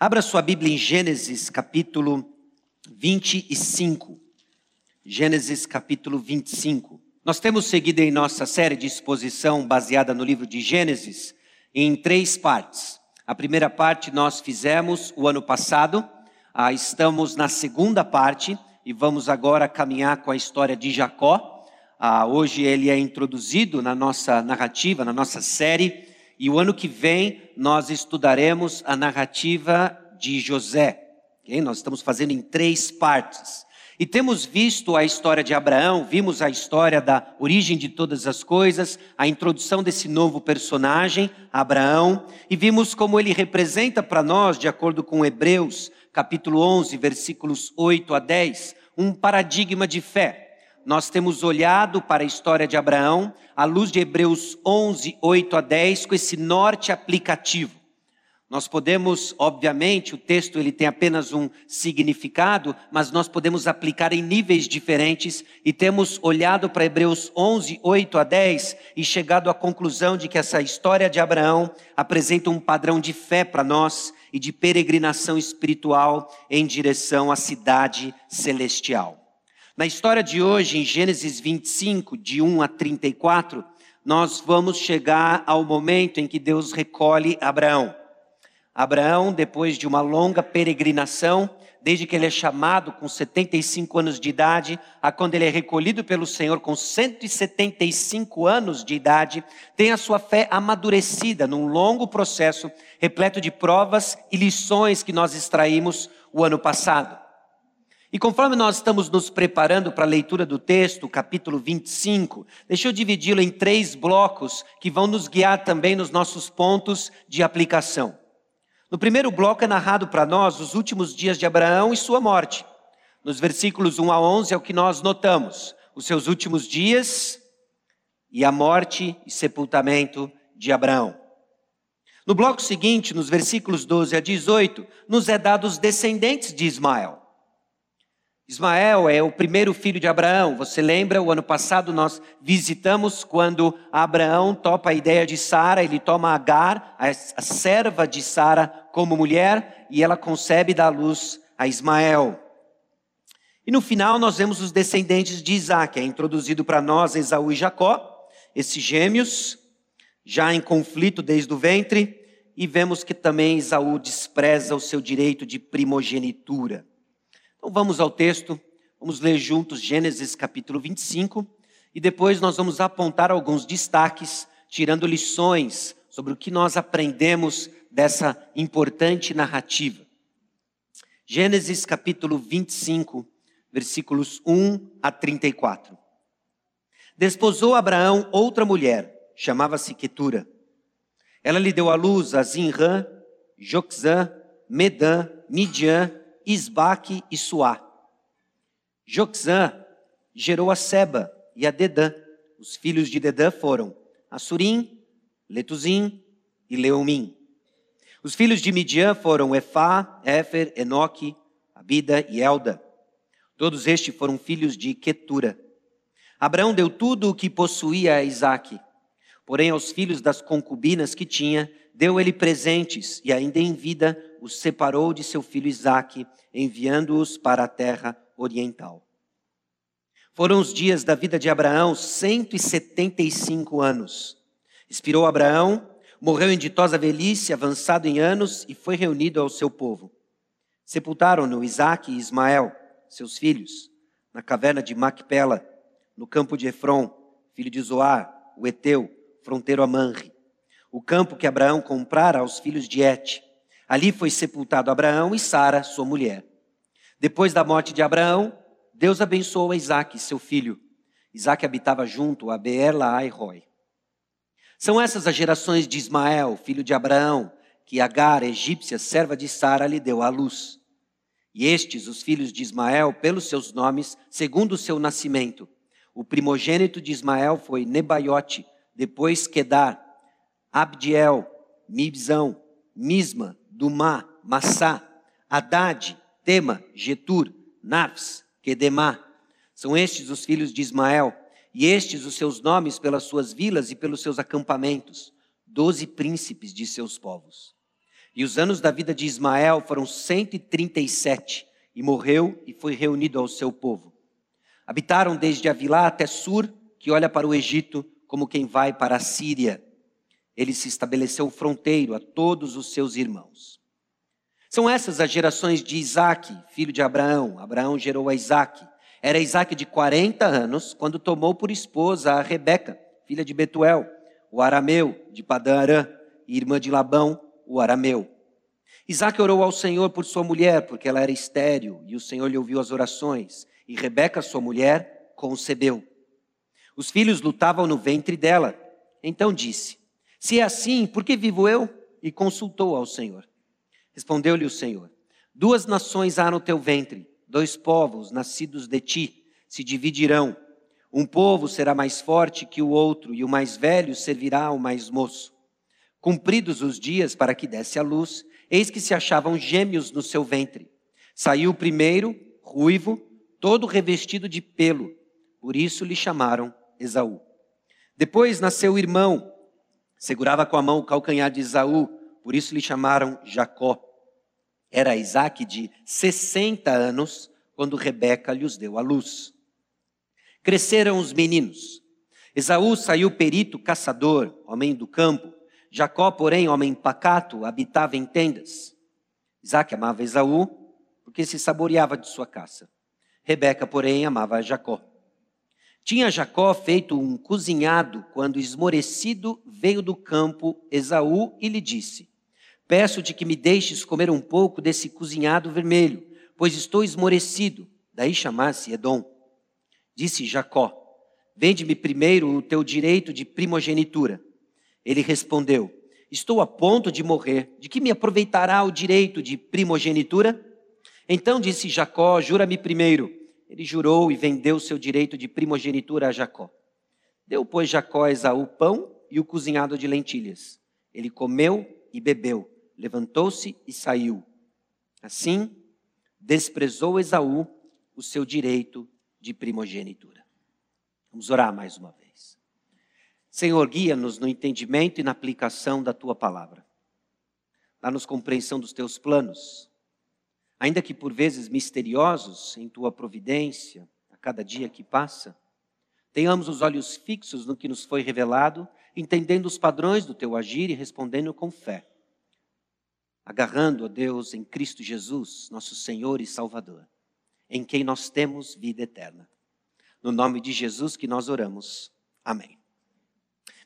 Abra sua Bíblia em Gênesis capítulo 25. Gênesis capítulo 25. Nós temos seguido em nossa série de exposição baseada no livro de Gênesis em três partes. A primeira parte nós fizemos o ano passado, ah, estamos na segunda parte e vamos agora caminhar com a história de Jacó. Ah, hoje ele é introduzido na nossa narrativa, na nossa série e o ano que vem nós estudaremos a narrativa de José. Okay? Nós estamos fazendo em três partes. E temos visto a história de Abraão, vimos a história da origem de todas as coisas, a introdução desse novo personagem, Abraão, e vimos como ele representa para nós, de acordo com Hebreus, capítulo 11, versículos 8 a 10, um paradigma de fé nós temos olhado para a história de Abraão à luz de Hebreus 11, 8 a 10, com esse norte aplicativo. Nós podemos, obviamente, o texto ele tem apenas um significado, mas nós podemos aplicar em níveis diferentes e temos olhado para Hebreus 11, 8 a 10 e chegado à conclusão de que essa história de Abraão apresenta um padrão de fé para nós e de peregrinação espiritual em direção à cidade celestial. Na história de hoje, em Gênesis 25, de 1 a 34, nós vamos chegar ao momento em que Deus recolhe Abraão. Abraão, depois de uma longa peregrinação, desde que ele é chamado com 75 anos de idade, a quando ele é recolhido pelo Senhor com 175 anos de idade, tem a sua fé amadurecida num longo processo repleto de provas e lições que nós extraímos o ano passado. E conforme nós estamos nos preparando para a leitura do texto, capítulo 25, deixa eu dividi-lo em três blocos que vão nos guiar também nos nossos pontos de aplicação. No primeiro bloco é narrado para nós os últimos dias de Abraão e sua morte. Nos versículos 1 a 11 é o que nós notamos, os seus últimos dias e a morte e sepultamento de Abraão. No bloco seguinte, nos versículos 12 a 18, nos é dado os descendentes de Ismael. Ismael é o primeiro filho de Abraão. Você lembra, o ano passado nós visitamos quando Abraão topa a ideia de Sara, ele toma Agar, a serva de Sara, como mulher, e ela concebe e dá luz a Ismael. E no final nós vemos os descendentes de Isaac, é introduzido para nós Esaú e Jacó, esses gêmeos, já em conflito desde o ventre, e vemos que também Esaú despreza o seu direito de primogenitura. Então vamos ao texto, vamos ler juntos Gênesis capítulo 25 e depois nós vamos apontar alguns destaques, tirando lições sobre o que nós aprendemos dessa importante narrativa. Gênesis capítulo 25, versículos 1 a 34. Desposou Abraão outra mulher, chamava-se Quetura. Ela lhe deu à luz a Zinrã, Joxã, Medã, Midian Isbaque e Suá. Joxã gerou a Seba e a Dedã. Os filhos de Dedã foram Assurim, Letuzim e Leumim. Os filhos de Midian foram Efá, Éfer, Enoque, Abida e Elda. Todos estes foram filhos de Quetura. Abraão deu tudo o que possuía a Isaque. Porém, aos filhos das concubinas que tinha, deu ele presentes e ainda em vida os separou de seu filho Isaque, enviando-os para a terra oriental. Foram os dias da vida de Abraão 175 anos. Expirou Abraão, morreu em ditosa velhice, avançado em anos, e foi reunido ao seu povo. Sepultaram-no Isaque e Ismael, seus filhos, na caverna de Macpela, no campo de Efron, filho de Zoar, o Eteu, fronteiro a Manre, o campo que Abraão comprara aos filhos de Et, Ali foi sepultado Abraão e Sara, sua mulher. Depois da morte de Abraão, Deus abençoou Isaac, seu filho. Isaac habitava junto a Beer-Laai Roy. São essas as gerações de Ismael, filho de Abraão, que Agar, egípcia, serva de Sara, lhe deu à luz. E estes, os filhos de Ismael, pelos seus nomes, segundo o seu nascimento. O primogênito de Ismael foi Nebaiote, depois Quedar, Abdiel, Mibzão, Misma, Dumá, Massá, Haddad, Tema, Getur, Nafs, Quedemá. São estes os filhos de Ismael, e estes os seus nomes pelas suas vilas e pelos seus acampamentos, doze príncipes de seus povos. E os anos da vida de Ismael foram 137, e morreu e foi reunido ao seu povo. Habitaram desde Avilá até Sur, que olha para o Egito como quem vai para a Síria. Ele se estabeleceu fronteiro a todos os seus irmãos. São essas as gerações de Isaac, filho de Abraão. Abraão gerou a Isaac. Era Isaac de 40 anos quando tomou por esposa a Rebeca, filha de Betuel, o arameu de Padã Arã, e irmã de Labão, o arameu. Isaac orou ao Senhor por sua mulher, porque ela era estéril, e o Senhor lhe ouviu as orações. E Rebeca, sua mulher, concebeu. Os filhos lutavam no ventre dela. Então disse: Se é assim, por que vivo eu? E consultou ao Senhor. Respondeu-lhe o Senhor: Duas nações há no teu ventre, dois povos nascidos de ti se dividirão. Um povo será mais forte que o outro, e o mais velho servirá ao mais moço. Cumpridos os dias para que desse a luz, eis que se achavam gêmeos no seu ventre. Saiu o primeiro, ruivo, todo revestido de pelo, por isso lhe chamaram Esaú. Depois nasceu o irmão, segurava com a mão o calcanhar de Esaú, por isso lhe chamaram Jacó. Era Isaac de 60 anos quando Rebeca lhes deu a luz. Cresceram os meninos. Esaú saiu perito caçador, homem do campo. Jacó, porém, homem pacato, habitava em tendas. Isaac amava Esaú, porque se saboreava de sua caça. Rebeca, porém, amava Jacó. Tinha Jacó feito um cozinhado quando, esmorecido, veio do campo Esaú e lhe disse: Peço-te que me deixes comer um pouco desse cozinhado vermelho, pois estou esmorecido. Daí chamasse Edom. Disse Jacó: Vende-me primeiro o teu direito de primogenitura. Ele respondeu: Estou a ponto de morrer. De que me aproveitará o direito de primogenitura? Então disse Jacó: Jura-me primeiro. Ele jurou e vendeu seu direito de primogenitura a Jacó. Deu, pois, Jacó a Esaú pão e o cozinhado de lentilhas. Ele comeu e bebeu, levantou-se e saiu. Assim, desprezou Esaú o seu direito de primogenitura. Vamos orar mais uma vez. Senhor, guia-nos no entendimento e na aplicação da tua palavra. Dá-nos compreensão dos teus planos, ainda que por vezes misteriosos em tua providência, a cada dia que passa. Tenhamos os olhos fixos no que nos foi revelado, entendendo os padrões do teu agir e respondendo com fé. Agarrando a Deus em Cristo Jesus, nosso Senhor e Salvador, em quem nós temos vida eterna. No nome de Jesus que nós oramos. Amém.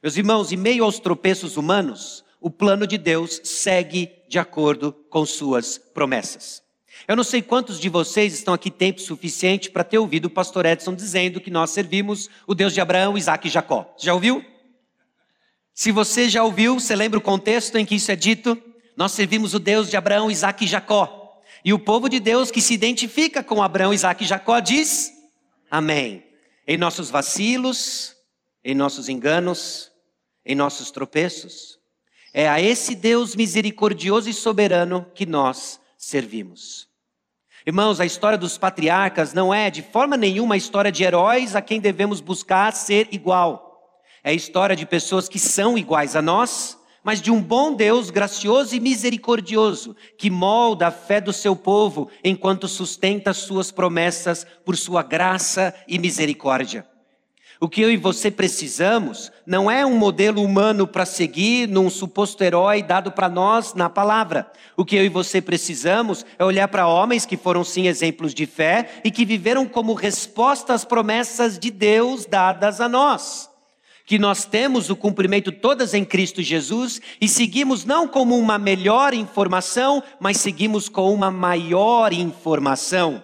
Meus irmãos, em meio aos tropeços humanos, o plano de Deus segue de acordo com suas promessas. Eu não sei quantos de vocês estão aqui tempo suficiente para ter ouvido o pastor Edson dizendo que nós servimos o Deus de Abraão, Isaac e Jacó. Já ouviu? Se você já ouviu, você lembra o contexto em que isso é dito? Nós servimos o Deus de Abraão, Isaac e Jacó. E o povo de Deus que se identifica com Abraão, Isaac e Jacó diz: Amém. Em nossos vacilos, em nossos enganos, em nossos tropeços. É a esse Deus misericordioso e soberano que nós servimos. Irmãos, a história dos patriarcas não é de forma nenhuma a história de heróis a quem devemos buscar ser igual. É a história de pessoas que são iguais a nós, mas de um bom Deus gracioso e misericordioso, que molda a fé do seu povo enquanto sustenta suas promessas por sua graça e misericórdia. O que eu e você precisamos não é um modelo humano para seguir num suposto herói dado para nós na palavra. O que eu e você precisamos é olhar para homens que foram sim exemplos de fé e que viveram como resposta às promessas de Deus dadas a nós. Que nós temos o cumprimento todas em Cristo Jesus e seguimos não como uma melhor informação, mas seguimos com uma maior informação.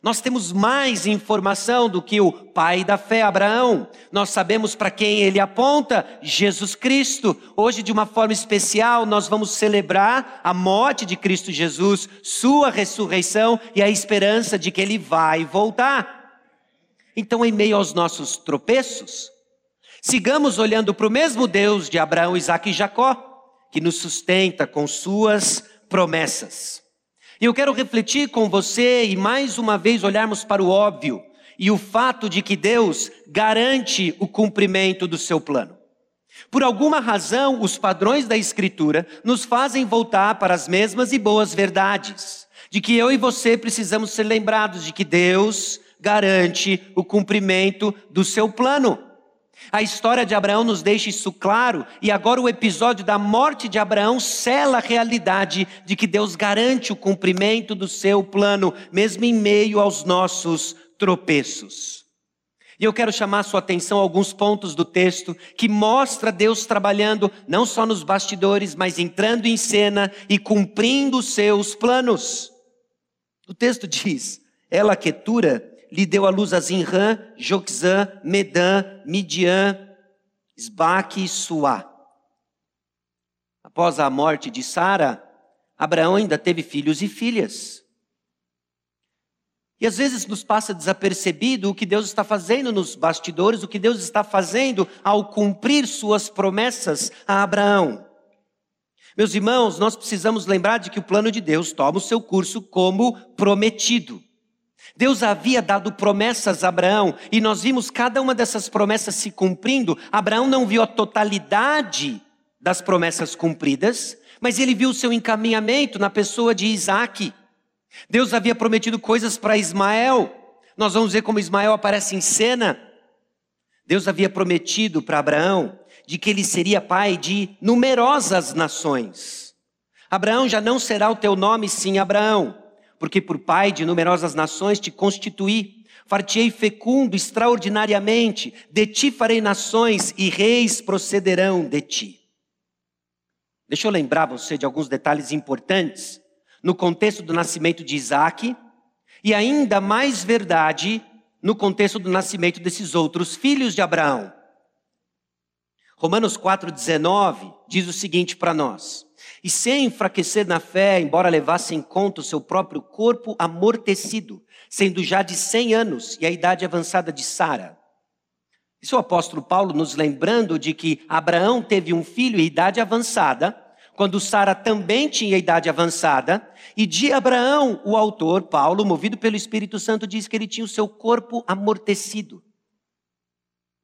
Nós temos mais informação do que o pai da fé, Abraão. Nós sabemos para quem ele aponta, Jesus Cristo. Hoje, de uma forma especial, nós vamos celebrar a morte de Cristo Jesus, sua ressurreição e a esperança de que ele vai voltar. Então, em meio aos nossos tropeços, sigamos olhando para o mesmo Deus de Abraão, Isaac e Jacó, que nos sustenta com suas promessas. E eu quero refletir com você e mais uma vez olharmos para o óbvio e o fato de que Deus garante o cumprimento do seu plano. Por alguma razão, os padrões da Escritura nos fazem voltar para as mesmas e boas verdades, de que eu e você precisamos ser lembrados de que Deus garante o cumprimento do seu plano. A história de Abraão nos deixa isso claro, e agora o episódio da morte de Abraão sela a realidade de que Deus garante o cumprimento do seu plano, mesmo em meio aos nossos tropeços. E eu quero chamar sua atenção a alguns pontos do texto que mostra Deus trabalhando não só nos bastidores, mas entrando em cena e cumprindo seus planos. O texto diz: ela Ketura lhe deu a luz a Zinrã, Joxã, Medã, Midian, Esbaque e Suá. Após a morte de Sara, Abraão ainda teve filhos e filhas. E às vezes nos passa desapercebido o que Deus está fazendo nos bastidores, o que Deus está fazendo ao cumprir suas promessas a Abraão. Meus irmãos, nós precisamos lembrar de que o plano de Deus toma o seu curso como prometido. Deus havia dado promessas a Abraão e nós vimos cada uma dessas promessas se cumprindo. Abraão não viu a totalidade das promessas cumpridas, mas ele viu o seu encaminhamento na pessoa de Isaac. Deus havia prometido coisas para Ismael. Nós vamos ver como Ismael aparece em cena. Deus havia prometido para Abraão de que ele seria pai de numerosas nações. Abraão já não será o teu nome, sim, Abraão porque por pai de numerosas nações te constituí. Fartei fecundo extraordinariamente, de ti farei nações e reis procederão de ti. Deixa eu lembrar você de alguns detalhes importantes no contexto do nascimento de Isaac e ainda mais verdade no contexto do nascimento desses outros filhos de Abraão. Romanos 4,19 diz o seguinte para nós: e sem enfraquecer na fé, embora levasse em conta o seu próprio corpo amortecido, sendo já de cem anos e a idade avançada de Sara. Isso é o apóstolo Paulo nos lembrando de que Abraão teve um filho em idade avançada, quando Sara também tinha idade avançada, e de Abraão, o autor, Paulo, movido pelo Espírito Santo, diz que ele tinha o seu corpo amortecido.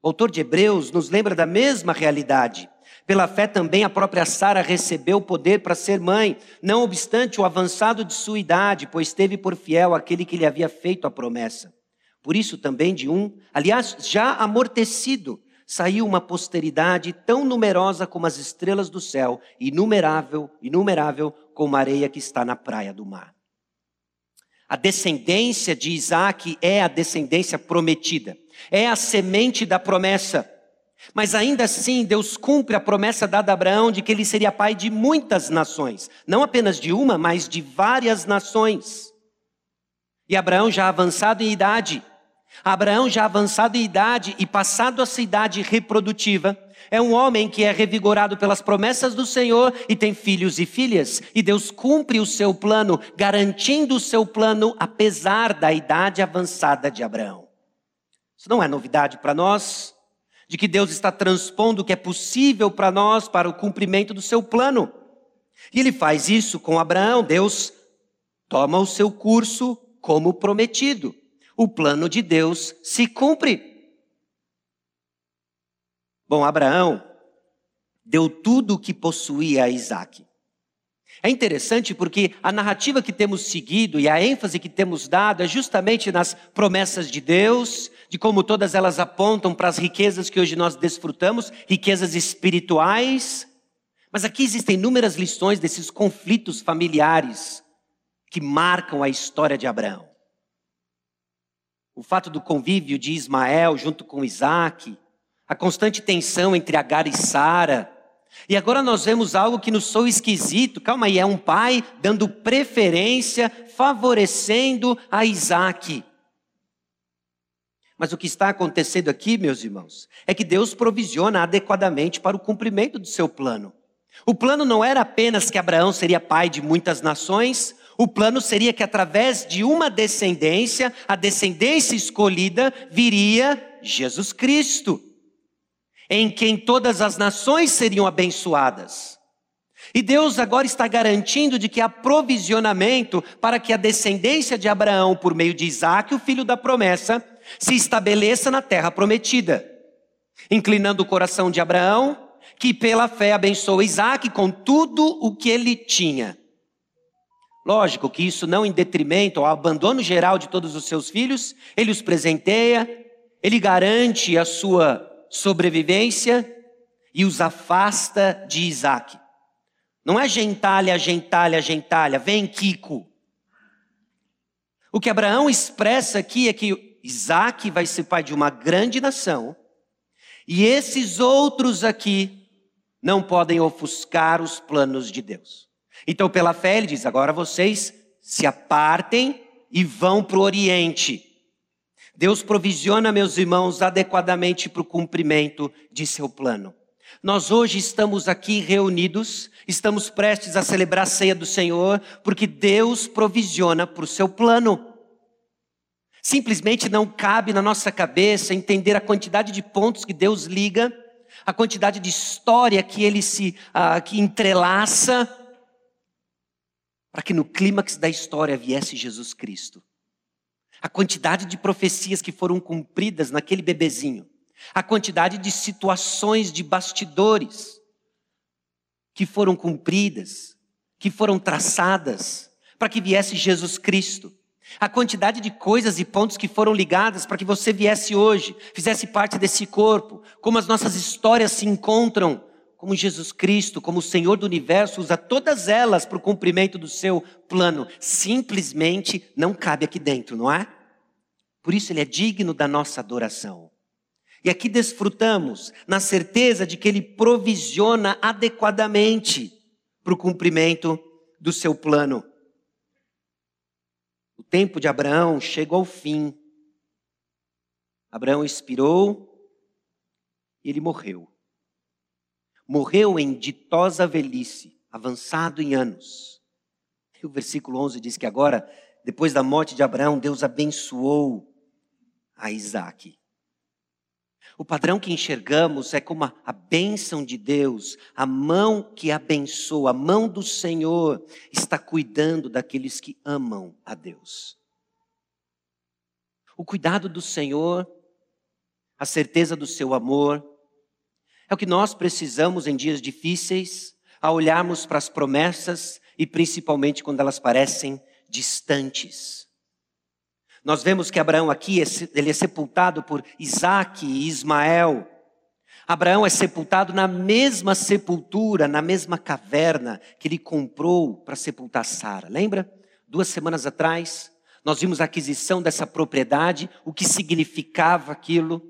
O autor de Hebreus nos lembra da mesma realidade. Pela fé também a própria Sara recebeu o poder para ser mãe, não obstante o avançado de sua idade, pois teve por fiel aquele que lhe havia feito a promessa. Por isso também de um, aliás, já amortecido, saiu uma posteridade tão numerosa como as estrelas do céu, inumerável, inumerável como a areia que está na praia do mar. A descendência de Isaac é a descendência prometida, é a semente da promessa. Mas ainda assim, Deus cumpre a promessa dada a Abraão de que ele seria pai de muitas nações, não apenas de uma, mas de várias nações. E Abraão já avançado em idade, Abraão já avançado em idade e passado essa idade reprodutiva, é um homem que é revigorado pelas promessas do Senhor e tem filhos e filhas, e Deus cumpre o seu plano, garantindo o seu plano apesar da idade avançada de Abraão. Isso não é novidade para nós de que Deus está transpondo o que é possível para nós para o cumprimento do seu plano. E ele faz isso com Abraão. Deus toma o seu curso como prometido. O plano de Deus se cumpre. Bom, Abraão deu tudo o que possuía a Isaac. É interessante porque a narrativa que temos seguido e a ênfase que temos dado é justamente nas promessas de Deus, de como todas elas apontam para as riquezas que hoje nós desfrutamos, riquezas espirituais. Mas aqui existem inúmeras lições desses conflitos familiares que marcam a história de Abraão. O fato do convívio de Ismael junto com Isaac, a constante tensão entre Agar e Sara, e agora nós vemos algo que nos soa esquisito. Calma aí, é um pai dando preferência, favorecendo a Isaac. Mas o que está acontecendo aqui, meus irmãos, é que Deus provisiona adequadamente para o cumprimento do seu plano. O plano não era apenas que Abraão seria pai de muitas nações, o plano seria que através de uma descendência, a descendência escolhida, viria Jesus Cristo em quem todas as nações seriam abençoadas. E Deus agora está garantindo de que há provisionamento para que a descendência de Abraão, por meio de Isaac, o filho da promessa, se estabeleça na terra prometida. Inclinando o coração de Abraão, que pela fé abençoa Isaac com tudo o que ele tinha. Lógico que isso não em detrimento ao abandono geral de todos os seus filhos, ele os presenteia, ele garante a sua sobrevivência e os afasta de Isaac. Não é gentalha, gentalha, gentalha, vem Kiko. O que Abraão expressa aqui é que Isaac vai ser pai de uma grande nação, e esses outros aqui não podem ofuscar os planos de Deus. Então, pela fé, ele diz: agora vocês se apartem e vão para o Oriente. Deus provisiona, meus irmãos, adequadamente para o cumprimento de seu plano. Nós hoje estamos aqui reunidos, estamos prestes a celebrar a ceia do Senhor, porque Deus provisiona para o seu plano. Simplesmente não cabe na nossa cabeça entender a quantidade de pontos que Deus liga, a quantidade de história que ele se uh, que entrelaça, para que no clímax da história viesse Jesus Cristo. A quantidade de profecias que foram cumpridas naquele bebezinho a quantidade de situações de bastidores que foram cumpridas, que foram traçadas para que viesse Jesus Cristo. A quantidade de coisas e pontos que foram ligadas para que você viesse hoje, fizesse parte desse corpo, como as nossas histórias se encontram, como Jesus Cristo, como o Senhor do universo, usa todas elas para o cumprimento do seu plano. Simplesmente não cabe aqui dentro, não é? Por isso ele é digno da nossa adoração. E aqui desfrutamos na certeza de que Ele provisiona adequadamente para o cumprimento do seu plano. O tempo de Abraão chegou ao fim. Abraão expirou e ele morreu. Morreu em ditosa velhice, avançado em anos. E o versículo 11 diz que agora, depois da morte de Abraão, Deus abençoou a Isaac. O padrão que enxergamos é como a, bênção de Deus, a mão que abençoa, a mão do Senhor está cuidando daqueles que amam a Deus. O cuidado do Senhor, a certeza do seu amor, é o que nós precisamos em dias difíceis, a olharmos para as promessas e principalmente quando elas parecem distantes. Nós vemos que Abraão aqui, ele é sepultado por Isaac e Ismael. Abraão é sepultado na mesma sepultura, na mesma caverna que ele comprou para sepultar Sara. Lembra? Duas semanas atrás, nós vimos a aquisição dessa propriedade, o que significava aquilo.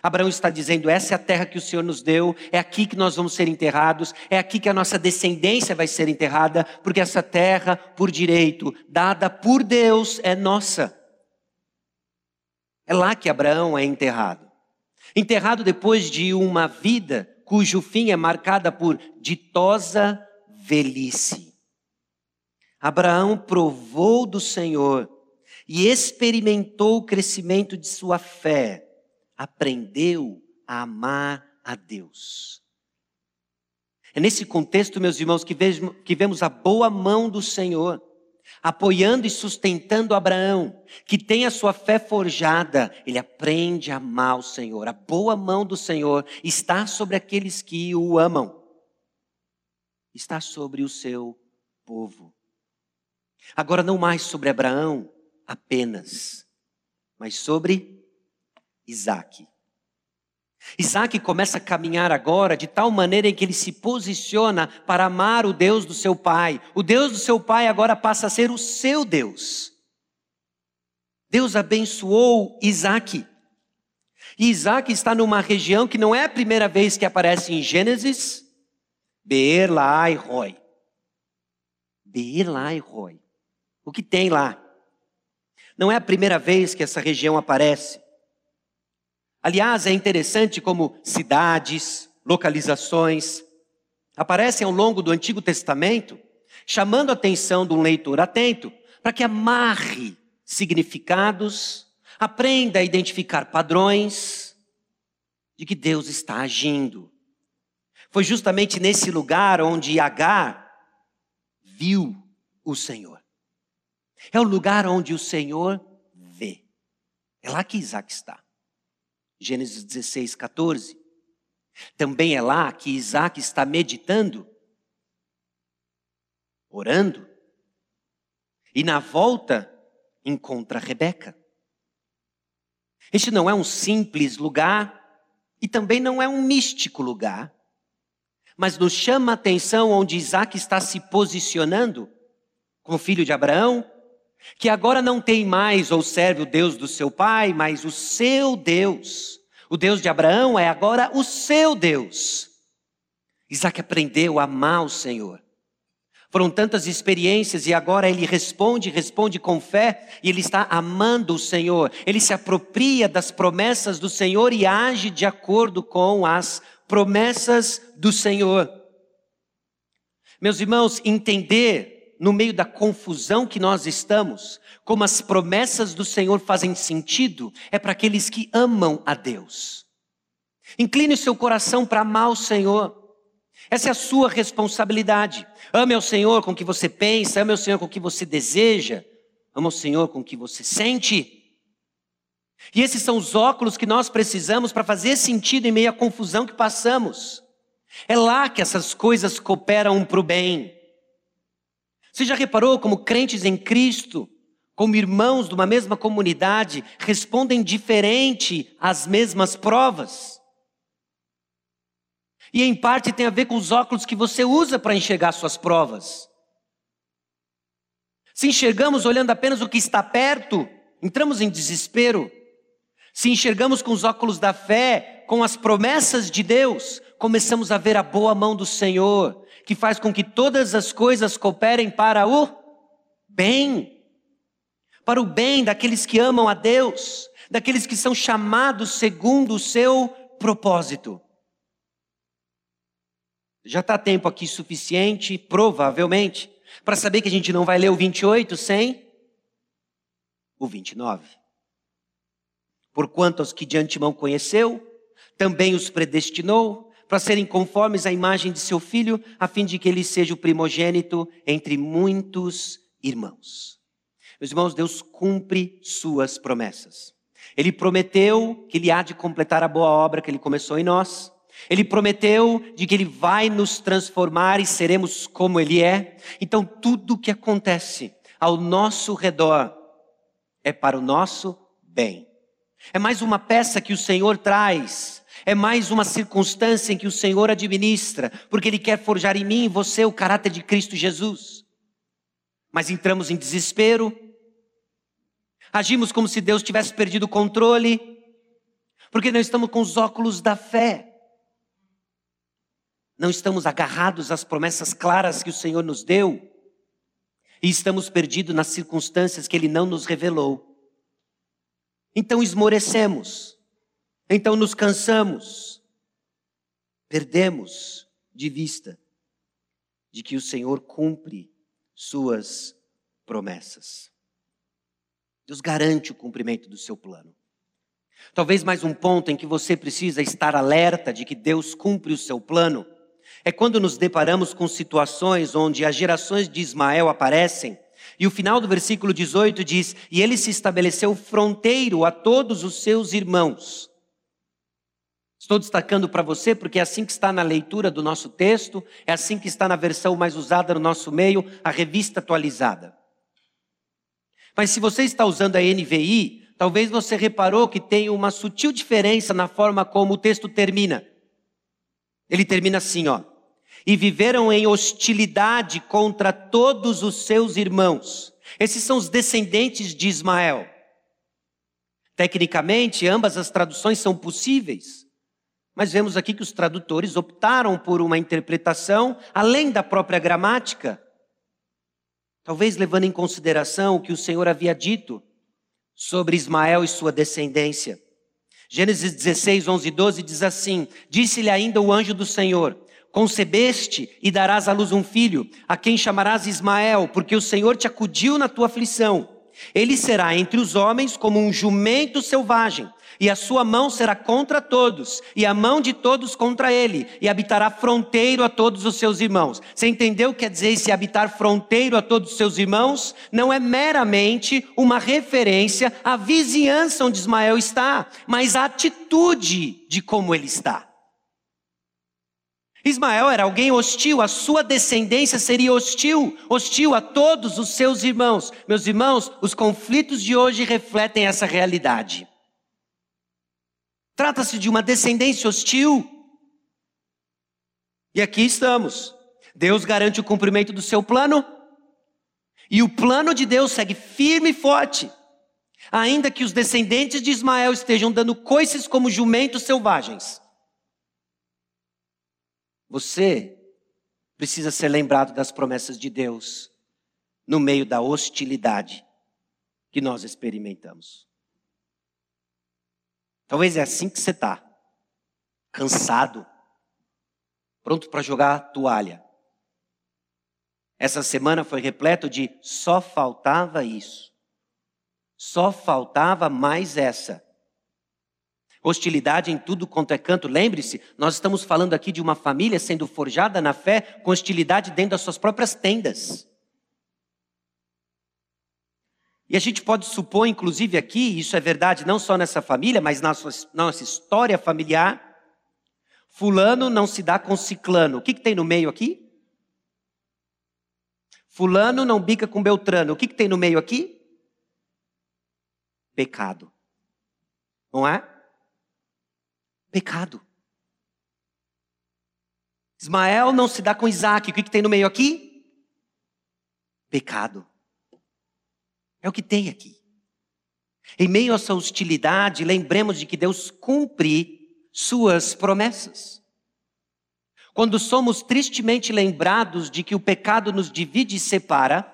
Abraão está dizendo: essa é a terra que o Senhor nos deu, é aqui que nós vamos ser enterrados, é aqui que a nossa descendência vai ser enterrada, porque essa terra, por direito, dada por Deus, é nossa. É lá que Abraão é enterrado. Enterrado depois de uma vida cujo fim é marcada por ditosa velhice. Abraão provou do Senhor e experimentou o crescimento de sua fé, aprendeu a amar a Deus. É nesse contexto, meus irmãos, que vemos a boa mão do Senhor apoiando e sustentando Abraão, que tem a sua fé forjada, ele aprende a amar o Senhor. A boa mão do Senhor está sobre aqueles que o amam, está sobre o seu povo. Agora, não mais sobre Abraão apenas, mas sobre Isaac. Isaac começa a caminhar agora de tal maneira em que ele se posiciona para amar o Deus do seu pai. O Deus do seu pai agora passa a ser o seu Deus. Deus abençoou Isaac. E Isaac está numa região que não é a primeira vez que aparece em Gênesis, Beer, Laai, Roy. Beer, Roy. O que tem lá? Não é a primeira vez que essa região aparece. Aliás, é interessante como cidades, localizações aparecem ao longo do Antigo Testamento, chamando a atenção de um leitor atento para que amarre significados, aprenda a identificar padrões de que Deus está agindo. Foi justamente nesse lugar onde Agar viu o Senhor. É o lugar onde o Senhor vê. É lá que Isaac está. Gênesis 16, 14. Também é lá que Isaac está meditando, orando, e na volta encontra Rebeca. Este não é um simples lugar e também não é um místico lugar, mas nos chama a atenção onde Isaac está se posicionando como filho de Abraão, que agora não tem mais ou serve o Deus do seu pai, mas o seu Deus. O Deus de Abraão é agora o seu Deus. Isaac aprendeu a amar o Senhor. Foram tantas experiências e agora ele responde, responde com fé e ele está amando o Senhor. Ele se apropria das promessas do Senhor e age de acordo com as promessas do Senhor. Meus irmãos, entender no meio da confusão que nós estamos, como as promessas do Senhor fazem sentido, é para aqueles que amam a Deus. Incline o seu coração para amar o Senhor. Essa é a sua responsabilidade. Ame ao Senhor com o que você pensa, ame ao Senhor com o que você deseja, ame ao Senhor com o que você sente. E esses são os óculos que nós precisamos para fazer sentido em meio à confusão que passamos. É lá que essas coisas cooperam para o bem. Você já reparou como crentes em Cristo, como irmãos de uma mesma comunidade, respondem diferente às mesmas provas? E em parte tem a ver com os óculos que você usa para enxergar suas provas. Se enxergamos olhando apenas o que está perto, entramos em desespero. Se enxergamos com os óculos da fé, com as promessas de Deus, começamos a ver a boa mão do Senhor, que faz com que todas as coisas cooperem para o bem, para o bem daqueles que amam a Deus, daqueles que são chamados segundo o seu propósito. Já está tempo aqui suficiente, provavelmente, para saber que a gente não vai ler o 28 sem o 29. Porquanto aos que de antemão conheceu, também os predestinou para serem conformes à imagem de seu filho, a fim de que ele seja o primogênito entre muitos irmãos. Meus irmãos, Deus cumpre suas promessas. Ele prometeu que ele há de completar a boa obra que ele começou em nós. Ele prometeu de que ele vai nos transformar e seremos como ele é. Então tudo o que acontece ao nosso redor é para o nosso bem. É mais uma peça que o Senhor traz, é mais uma circunstância em que o Senhor administra, porque ele quer forjar em mim e você o caráter de Cristo Jesus. Mas entramos em desespero, agimos como se Deus tivesse perdido o controle, porque não estamos com os óculos da fé não estamos agarrados às promessas claras que o Senhor nos deu e estamos perdidos nas circunstâncias que Ele não nos revelou. Então esmorecemos, então nos cansamos, perdemos de vista de que o Senhor cumpre Suas promessas. Deus garante o cumprimento do seu plano. Talvez mais um ponto em que você precisa estar alerta de que Deus cumpre o seu plano é quando nos deparamos com situações onde as gerações de Ismael aparecem, e o final do versículo 18 diz: E ele se estabeleceu fronteiro a todos os seus irmãos. Estou destacando para você porque é assim que está na leitura do nosso texto, é assim que está na versão mais usada no nosso meio, a revista atualizada. Mas se você está usando a NVI, talvez você reparou que tem uma sutil diferença na forma como o texto termina. Ele termina assim, ó e viveram em hostilidade contra todos os seus irmãos. Esses são os descendentes de Ismael. Tecnicamente, ambas as traduções são possíveis, mas vemos aqui que os tradutores optaram por uma interpretação além da própria gramática, talvez levando em consideração o que o Senhor havia dito sobre Ismael e sua descendência. Gênesis 16, 11 e 12 diz assim: Disse-lhe ainda o anjo do Senhor: Concebeste e darás à luz um filho, a quem chamarás Ismael, porque o Senhor te acudiu na tua aflição. Ele será entre os homens como um jumento selvagem, e a sua mão será contra todos, e a mão de todos contra ele, e habitará fronteiro a todos os seus irmãos. Você entendeu o que quer dizer esse habitar fronteiro a todos os seus irmãos? Não é meramente uma referência à vizinhança onde Ismael está, mas à atitude de como ele está. Ismael era alguém hostil, a sua descendência seria hostil, hostil a todos os seus irmãos. Meus irmãos, os conflitos de hoje refletem essa realidade. Trata-se de uma descendência hostil. E aqui estamos. Deus garante o cumprimento do seu plano, e o plano de Deus segue firme e forte, ainda que os descendentes de Ismael estejam dando coices como jumentos selvagens. Você precisa ser lembrado das promessas de Deus no meio da hostilidade que nós experimentamos. Talvez é assim que você está, cansado, pronto para jogar toalha. Essa semana foi repleto de só faltava isso, só faltava mais essa. Hostilidade em tudo quanto é canto. Lembre-se, nós estamos falando aqui de uma família sendo forjada na fé com hostilidade dentro das suas próprias tendas. E a gente pode supor, inclusive aqui, isso é verdade não só nessa família, mas na nossa, nossa história familiar. Fulano não se dá com ciclano. O que, que tem no meio aqui? Fulano não bica com Beltrano. O que, que tem no meio aqui? Pecado. Não é? Pecado. Ismael não se dá com Isaac. O que, que tem no meio aqui? Pecado. É o que tem aqui. Em meio a essa hostilidade, lembremos de que Deus cumpre suas promessas. Quando somos tristemente lembrados de que o pecado nos divide e separa,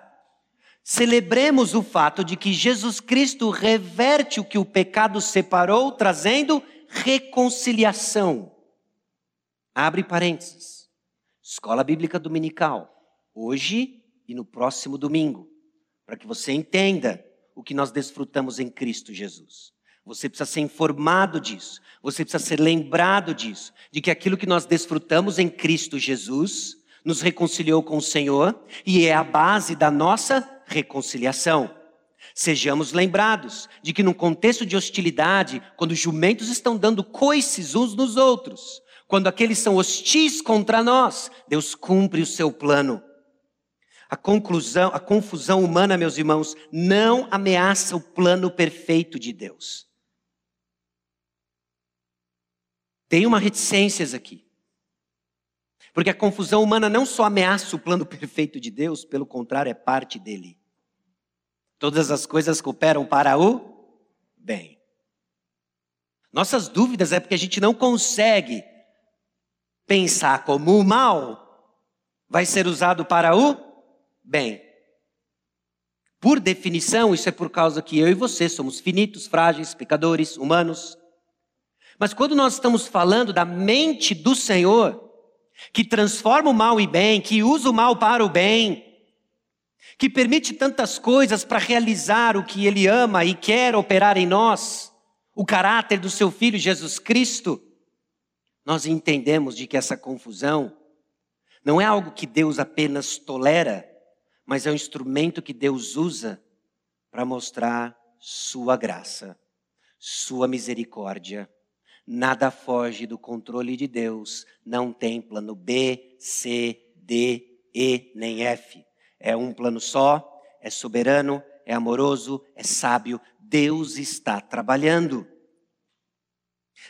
celebremos o fato de que Jesus Cristo reverte o que o pecado separou, trazendo reconciliação. Abre parênteses. Escola Bíblica Dominical, hoje e no próximo domingo, para que você entenda o que nós desfrutamos em Cristo Jesus. Você precisa ser informado disso, você precisa ser lembrado disso, de que aquilo que nós desfrutamos em Cristo Jesus nos reconciliou com o Senhor e é a base da nossa reconciliação. Sejamos lembrados de que, num contexto de hostilidade, quando os jumentos estão dando coices uns nos outros, quando aqueles são hostis contra nós, Deus cumpre o seu plano. A conclusão, a confusão humana, meus irmãos, não ameaça o plano perfeito de Deus. Tem uma reticências aqui. Porque a confusão humana não só ameaça o plano perfeito de Deus, pelo contrário, é parte dele. Todas as coisas cooperam para o bem. Nossas dúvidas é porque a gente não consegue pensar como o mal vai ser usado para o bem. Por definição, isso é por causa que eu e você somos finitos, frágeis, pecadores, humanos. Mas quando nós estamos falando da mente do Senhor, que transforma o mal em bem, que usa o mal para o bem, que permite tantas coisas para realizar o que Ele ama e quer operar em nós, o caráter do Seu Filho Jesus Cristo, nós entendemos de que essa confusão não é algo que Deus apenas tolera, mas é um instrumento que Deus usa para mostrar Sua graça, Sua misericórdia. Nada foge do controle de Deus, não tem plano B, C, D, E nem F. É um plano só, é soberano, é amoroso, é sábio. Deus está trabalhando.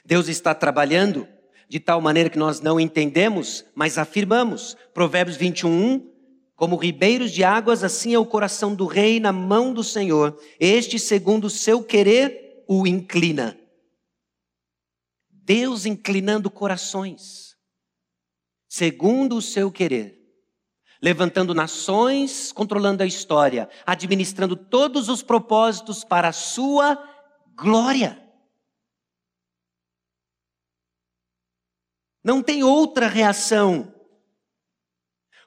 Deus está trabalhando de tal maneira que nós não entendemos, mas afirmamos. Provérbios 21, como ribeiros de águas, assim é o coração do rei na mão do Senhor. Este, segundo o seu querer, o inclina. Deus inclinando corações, segundo o seu querer levantando nações, controlando a história, administrando todos os propósitos para a sua glória. Não tem outra reação.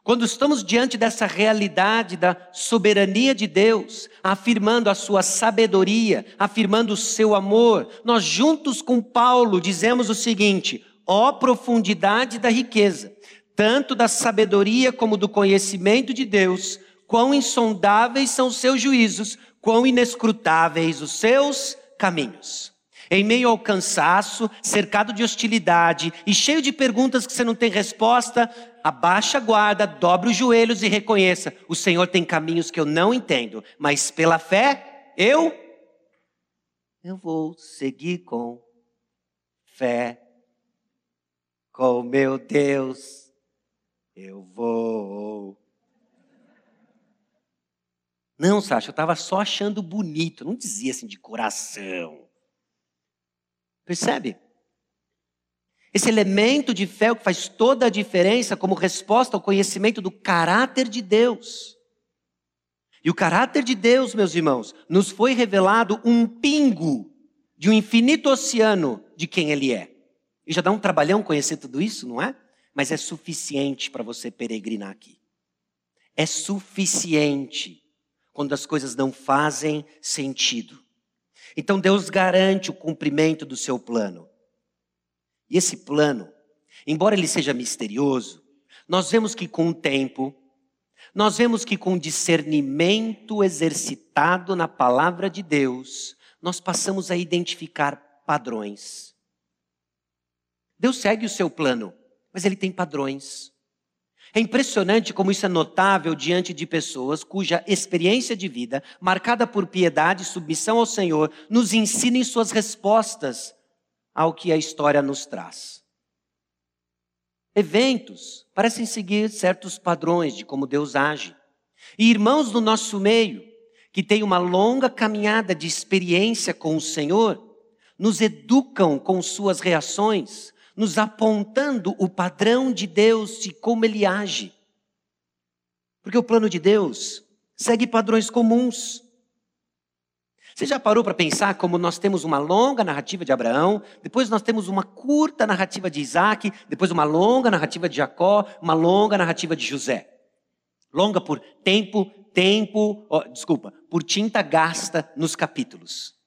Quando estamos diante dessa realidade da soberania de Deus, afirmando a sua sabedoria, afirmando o seu amor, nós juntos com Paulo dizemos o seguinte: ó profundidade da riqueza, tanto da sabedoria como do conhecimento de Deus, quão insondáveis são os seus juízos, quão inescrutáveis os seus caminhos. Em meio ao cansaço, cercado de hostilidade e cheio de perguntas que você não tem resposta, abaixa a guarda, dobre os joelhos e reconheça: o Senhor tem caminhos que eu não entendo, mas pela fé, eu eu vou seguir com fé. Com meu Deus, eu vou. Não, Sasha, eu estava só achando bonito, não dizia assim de coração. Percebe? Esse elemento de fé é que faz toda a diferença como resposta ao conhecimento do caráter de Deus. E o caráter de Deus, meus irmãos, nos foi revelado um pingo de um infinito oceano de quem Ele é. E já dá um trabalhão conhecer tudo isso, não é? Mas é suficiente para você peregrinar aqui. É suficiente quando as coisas não fazem sentido. Então Deus garante o cumprimento do seu plano. E esse plano, embora ele seja misterioso, nós vemos que com o tempo, nós vemos que com discernimento exercitado na palavra de Deus, nós passamos a identificar padrões. Deus segue o seu plano, mas ele tem padrões. É impressionante como isso é notável diante de pessoas cuja experiência de vida, marcada por piedade e submissão ao Senhor, nos ensina em suas respostas ao que a história nos traz. Eventos parecem seguir certos padrões de como Deus age. E irmãos do nosso meio, que têm uma longa caminhada de experiência com o Senhor, nos educam com suas reações, nos apontando o padrão de Deus e como ele age. Porque o plano de Deus segue padrões comuns. Você já parou para pensar como nós temos uma longa narrativa de Abraão, depois nós temos uma curta narrativa de Isaac, depois uma longa narrativa de Jacó, uma longa narrativa de José? Longa por tempo, tempo, oh, desculpa, por tinta gasta nos capítulos.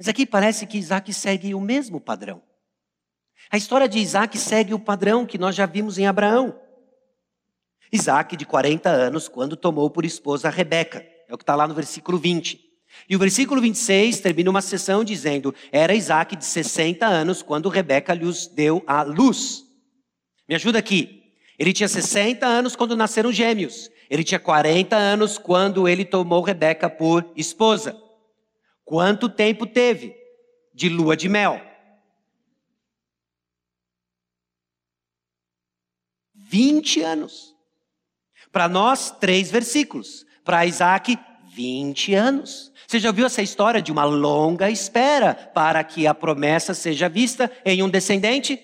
Mas aqui parece que Isaac segue o mesmo padrão. A história de Isaac segue o padrão que nós já vimos em Abraão. Isaac, de 40 anos, quando tomou por esposa Rebeca. É o que está lá no versículo 20. E o versículo 26 termina uma sessão dizendo: Era Isaac de 60 anos quando Rebeca lhes deu a luz. Me ajuda aqui. Ele tinha 60 anos quando nasceram gêmeos. Ele tinha 40 anos quando ele tomou Rebeca por esposa. Quanto tempo teve de lua de mel? 20 anos. Para nós, três versículos. Para Isaac, 20 anos. Você já ouviu essa história de uma longa espera para que a promessa seja vista em um descendente?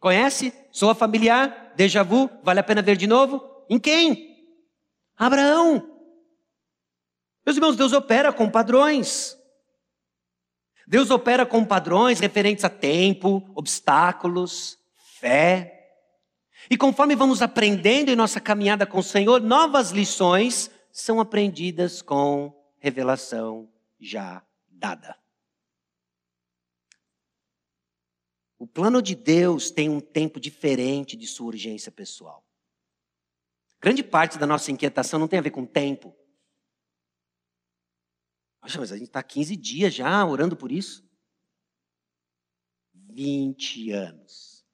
Conhece? Soa familiar? Déjà vu? Vale a pena ver de novo? Em quem? Abraão. Meus irmãos, Deus opera com padrões. Deus opera com padrões referentes a tempo, obstáculos, fé. E conforme vamos aprendendo em nossa caminhada com o Senhor, novas lições são aprendidas com revelação já dada. O plano de Deus tem um tempo diferente de sua urgência pessoal. Grande parte da nossa inquietação não tem a ver com tempo, Poxa, mas a gente está 15 dias já orando por isso. 20 anos.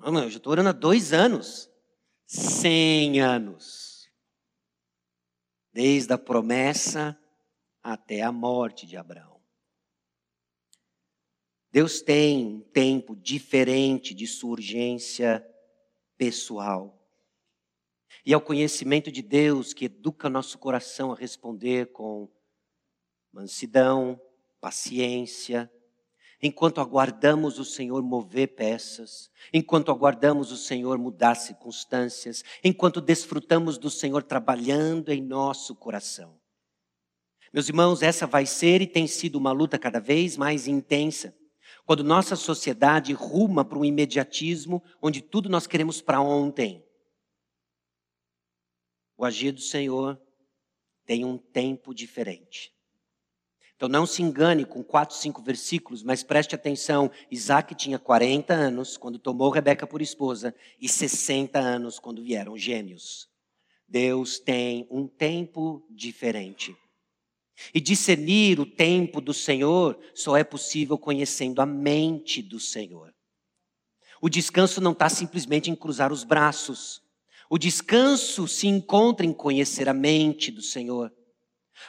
Não, eu já estou orando há dois anos. 100 anos. Desde a promessa até a morte de Abraão. Deus tem um tempo diferente de sua urgência pessoal e ao conhecimento de Deus que educa nosso coração a responder com mansidão, paciência, enquanto aguardamos o Senhor mover peças, enquanto aguardamos o Senhor mudar circunstâncias, enquanto desfrutamos do Senhor trabalhando em nosso coração. Meus irmãos, essa vai ser e tem sido uma luta cada vez mais intensa. Quando nossa sociedade ruma para um imediatismo onde tudo nós queremos para ontem. O agir do Senhor tem um tempo diferente. Então não se engane com quatro, cinco versículos, mas preste atenção. Isaac tinha 40 anos quando tomou Rebeca por esposa e 60 anos quando vieram gêmeos. Deus tem um tempo diferente. E discernir o tempo do Senhor só é possível conhecendo a mente do Senhor. O descanso não está simplesmente em cruzar os braços. O descanso se encontra em conhecer a mente do Senhor.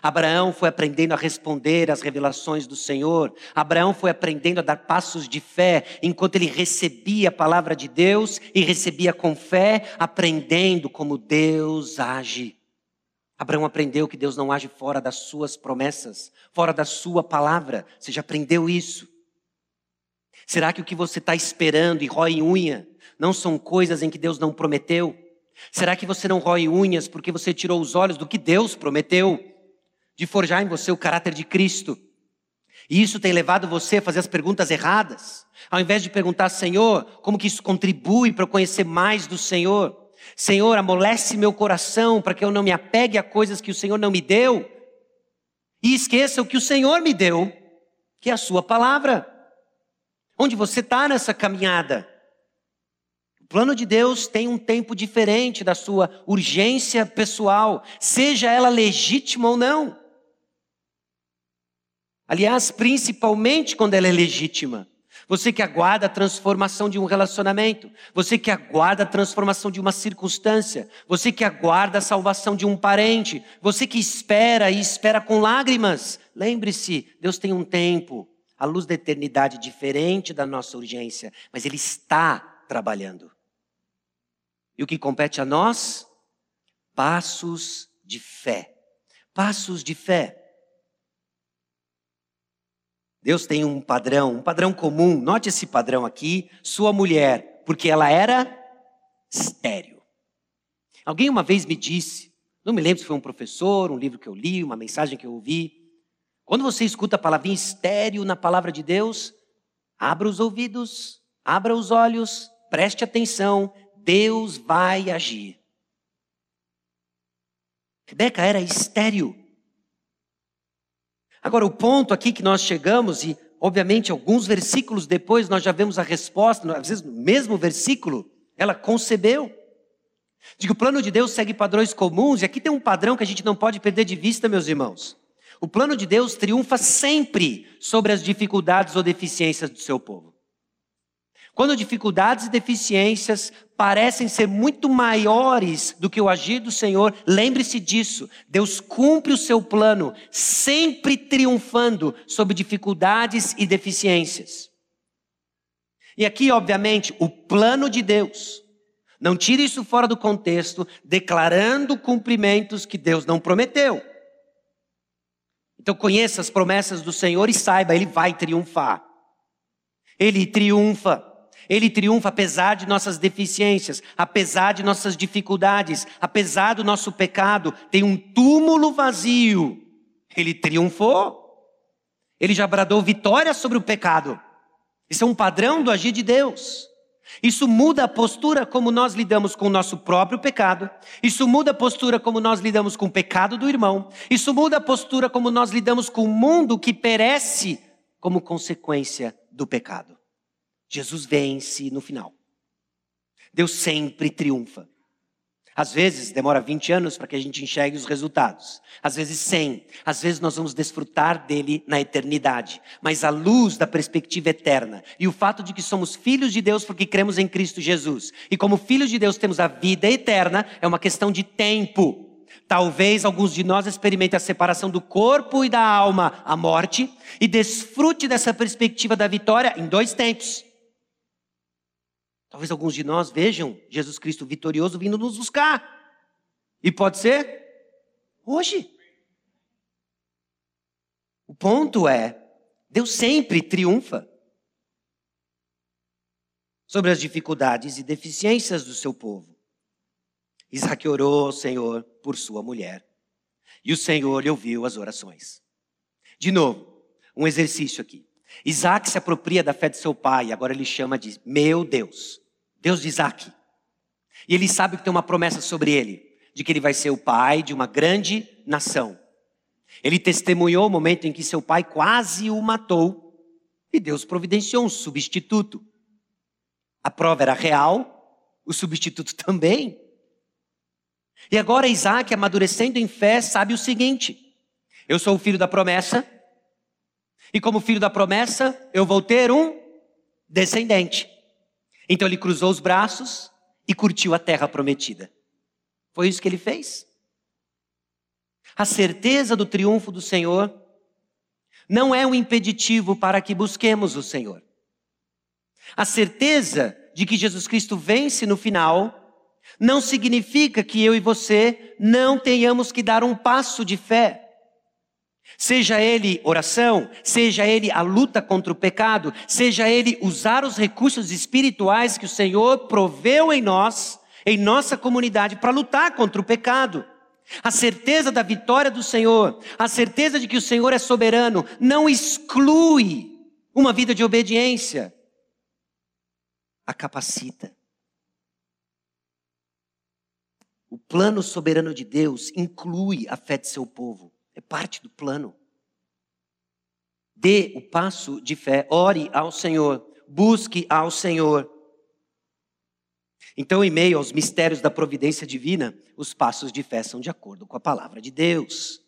Abraão foi aprendendo a responder às revelações do Senhor. Abraão foi aprendendo a dar passos de fé enquanto ele recebia a palavra de Deus e recebia com fé, aprendendo como Deus age. Abraão aprendeu que Deus não age fora das suas promessas, fora da sua palavra. Você já aprendeu isso? Será que o que você está esperando e rói unha não são coisas em que Deus não prometeu? Será que você não rói unhas porque você tirou os olhos do que Deus prometeu? De forjar em você o caráter de Cristo. E isso tem levado você a fazer as perguntas erradas. Ao invés de perguntar, Senhor, como que isso contribui para eu conhecer mais do Senhor? Senhor, amolece meu coração para que eu não me apegue a coisas que o Senhor não me deu. E esqueça o que o Senhor me deu, que é a Sua palavra. Onde você está nessa caminhada? O plano de Deus tem um tempo diferente da sua urgência pessoal, seja ela legítima ou não. Aliás, principalmente quando ela é legítima. Você que aguarda a transformação de um relacionamento, você que aguarda a transformação de uma circunstância, você que aguarda a salvação de um parente, você que espera e espera com lágrimas. Lembre-se, Deus tem um tempo, a luz da eternidade diferente da nossa urgência, mas Ele está trabalhando. E o que compete a nós? Passos de fé. Passos de fé. Deus tem um padrão, um padrão comum. Note esse padrão aqui. Sua mulher, porque ela era estéreo. Alguém uma vez me disse, não me lembro se foi um professor, um livro que eu li, uma mensagem que eu ouvi. Quando você escuta a palavrinha estéreo na palavra de Deus, abra os ouvidos, abra os olhos, preste atenção, Deus vai agir. Rebeca era estéreo. Agora, o ponto aqui que nós chegamos, e obviamente alguns versículos depois nós já vemos a resposta, às vezes no mesmo versículo, ela concebeu. Digo, o plano de Deus segue padrões comuns, e aqui tem um padrão que a gente não pode perder de vista, meus irmãos. O plano de Deus triunfa sempre sobre as dificuldades ou deficiências do seu povo. Quando dificuldades e deficiências parecem ser muito maiores do que o agir do Senhor, lembre-se disso. Deus cumpre o seu plano, sempre triunfando sobre dificuldades e deficiências. E aqui, obviamente, o plano de Deus. Não tire isso fora do contexto, declarando cumprimentos que Deus não prometeu. Então conheça as promessas do Senhor e saiba, Ele vai triunfar. Ele triunfa. Ele triunfa apesar de nossas deficiências, apesar de nossas dificuldades, apesar do nosso pecado. Tem um túmulo vazio. Ele triunfou. Ele já bradou vitória sobre o pecado. Isso é um padrão do agir de Deus. Isso muda a postura como nós lidamos com o nosso próprio pecado. Isso muda a postura como nós lidamos com o pecado do irmão. Isso muda a postura como nós lidamos com o mundo que perece como consequência do pecado. Jesus vence no final. Deus sempre triunfa. Às vezes demora 20 anos para que a gente enxergue os resultados. Às vezes 100. Às vezes nós vamos desfrutar dele na eternidade. Mas a luz da perspectiva eterna e o fato de que somos filhos de Deus porque cremos em Cristo Jesus. E como filhos de Deus temos a vida eterna, é uma questão de tempo. Talvez alguns de nós experimentem a separação do corpo e da alma, a morte, e desfrute dessa perspectiva da vitória em dois tempos. Talvez alguns de nós vejam Jesus Cristo vitorioso vindo nos buscar. E pode ser hoje. O ponto é, Deus sempre triunfa sobre as dificuldades e deficiências do seu povo. Isaac orou ao Senhor por sua mulher. E o Senhor lhe ouviu as orações. De novo, um exercício aqui. Isaac se apropria da fé de seu pai, agora ele chama de meu Deus. Deus de Isaac. E ele sabe que tem uma promessa sobre ele, de que ele vai ser o pai de uma grande nação. Ele testemunhou o momento em que seu pai quase o matou, e Deus providenciou um substituto. A prova era real, o substituto também. E agora Isaac, amadurecendo em fé, sabe o seguinte: Eu sou o filho da promessa, e como filho da promessa, eu vou ter um descendente. Então ele cruzou os braços e curtiu a terra prometida. Foi isso que ele fez. A certeza do triunfo do Senhor não é um impeditivo para que busquemos o Senhor. A certeza de que Jesus Cristo vence no final não significa que eu e você não tenhamos que dar um passo de fé. Seja ele oração, seja ele a luta contra o pecado, seja ele usar os recursos espirituais que o Senhor proveu em nós, em nossa comunidade, para lutar contra o pecado. A certeza da vitória do Senhor, a certeza de que o Senhor é soberano, não exclui uma vida de obediência, a capacita. O plano soberano de Deus inclui a fé de seu povo. É parte do plano. Dê o passo de fé, ore ao Senhor, busque ao Senhor. Então, em meio aos mistérios da providência divina, os passos de fé são de acordo com a palavra de Deus.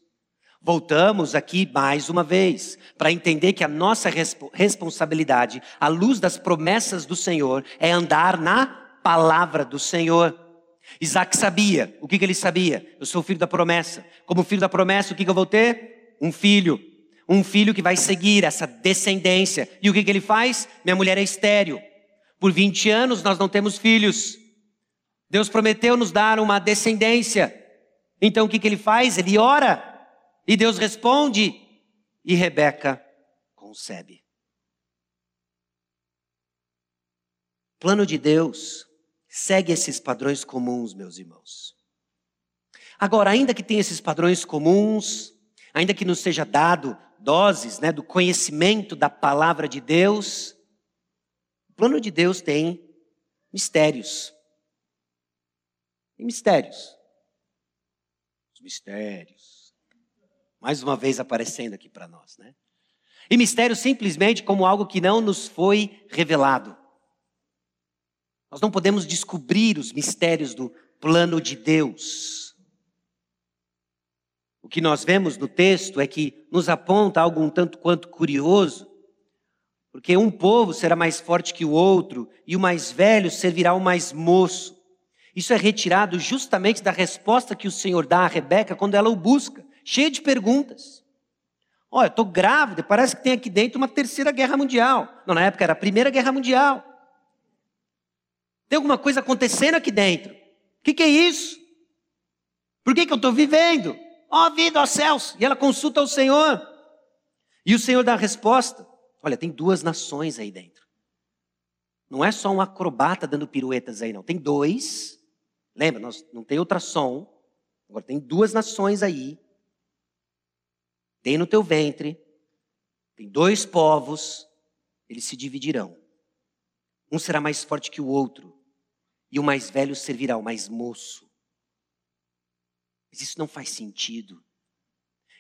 Voltamos aqui mais uma vez para entender que a nossa resp responsabilidade, à luz das promessas do Senhor, é andar na palavra do Senhor. Isaac sabia. O que, que ele sabia? Eu sou filho da promessa. Como filho da promessa, o que, que eu vou ter? Um filho. Um filho que vai seguir essa descendência. E o que, que ele faz? Minha mulher é estéreo. Por 20 anos nós não temos filhos. Deus prometeu nos dar uma descendência. Então o que, que ele faz? Ele ora. E Deus responde. E Rebeca concebe. Plano de Deus segue esses padrões comuns, meus irmãos. Agora, ainda que tenha esses padrões comuns, ainda que nos seja dado doses né, do conhecimento da palavra de Deus, o plano de Deus tem mistérios. Tem mistérios. Os mistérios. Mais uma vez aparecendo aqui para nós, né? E mistério simplesmente como algo que não nos foi revelado. Nós não podemos descobrir os mistérios do plano de Deus. O que nós vemos no texto é que nos aponta algo um tanto quanto curioso, porque um povo será mais forte que o outro e o mais velho servirá ao mais moço. Isso é retirado justamente da resposta que o Senhor dá a Rebeca quando ela o busca, cheia de perguntas. Olha, estou grávida, parece que tem aqui dentro uma terceira guerra mundial. Não, na época era a primeira guerra mundial. Tem alguma coisa acontecendo aqui dentro. O que, que, é isso? Por que, que eu estou vivendo? Ó oh, vida, ó oh, céus! E ela consulta o Senhor. E o Senhor dá a resposta. Olha, tem duas nações aí dentro. Não é só um acrobata dando piruetas aí, não. Tem dois. Lembra, nós, não tem ultrassom. Agora tem duas nações aí. Tem no teu ventre. Tem dois povos. Eles se dividirão. Um será mais forte que o outro e o mais velho servirá ao mais moço. Mas isso não faz sentido.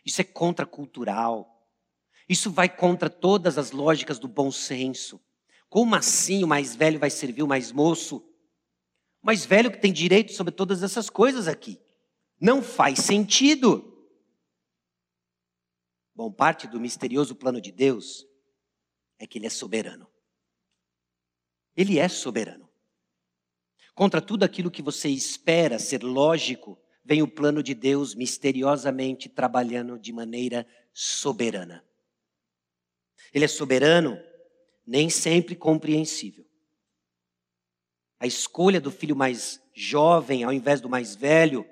Isso é contracultural. Isso vai contra todas as lógicas do bom senso. Como assim o mais velho vai servir o mais moço? O mais velho que tem direito sobre todas essas coisas aqui. Não faz sentido. Bom, parte do misterioso plano de Deus é que Ele é soberano. Ele é soberano. Contra tudo aquilo que você espera ser lógico, vem o plano de Deus misteriosamente trabalhando de maneira soberana. Ele é soberano, nem sempre compreensível. A escolha do filho mais jovem ao invés do mais velho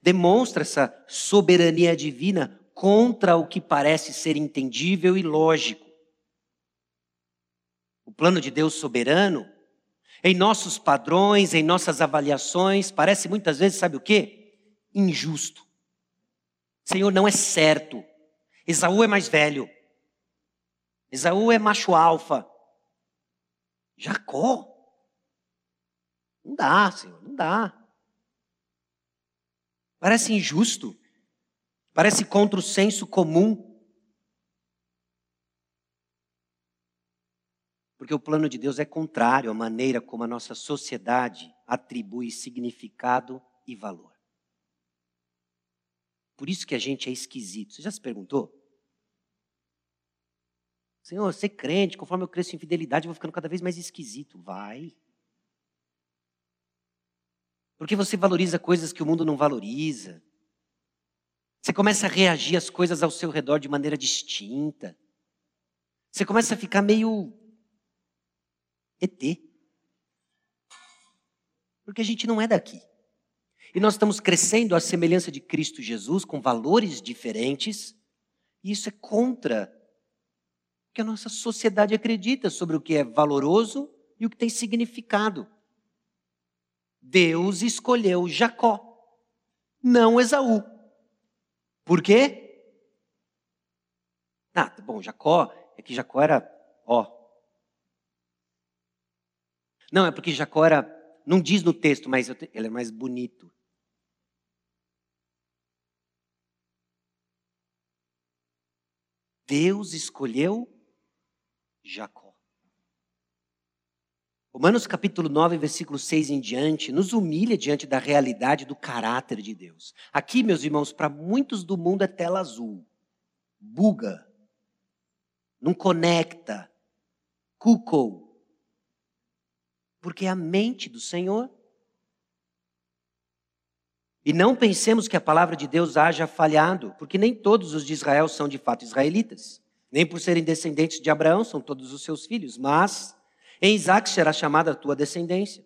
demonstra essa soberania divina contra o que parece ser entendível e lógico. O plano de Deus soberano em nossos padrões, em nossas avaliações, parece muitas vezes, sabe o quê? Injusto. Senhor, não é certo. Esaú é mais velho. Esaú é macho alfa. Jacó. Não dá, Senhor, não dá. Parece injusto. Parece contra o senso comum. Porque o plano de Deus é contrário à maneira como a nossa sociedade atribui significado e valor. Por isso que a gente é esquisito. Você já se perguntou? Senhor, ser crente, conforme eu cresço em fidelidade, eu vou ficando cada vez mais esquisito. Vai. Porque você valoriza coisas que o mundo não valoriza. Você começa a reagir às coisas ao seu redor de maneira distinta. Você começa a ficar meio ET. Porque a gente não é daqui. E nós estamos crescendo à semelhança de Cristo Jesus, com valores diferentes, e isso é contra o que a nossa sociedade acredita sobre o que é valoroso e o que tem significado. Deus escolheu Jacó, não Esaú. Por quê? Ah, bom, Jacó, é que Jacó era, ó. Não, é porque Jacó era, não diz no texto, mas ele é mais bonito. Deus escolheu Jacó. Romanos capítulo 9, versículo 6 em diante, nos humilha diante da realidade do caráter de Deus. Aqui, meus irmãos, para muitos do mundo é tela azul, buga, não conecta, cucou. Porque é a mente do Senhor. E não pensemos que a palavra de Deus haja falhado, porque nem todos os de Israel são de fato israelitas. Nem por serem descendentes de Abraão são todos os seus filhos, mas em Isaac será chamada a tua descendência.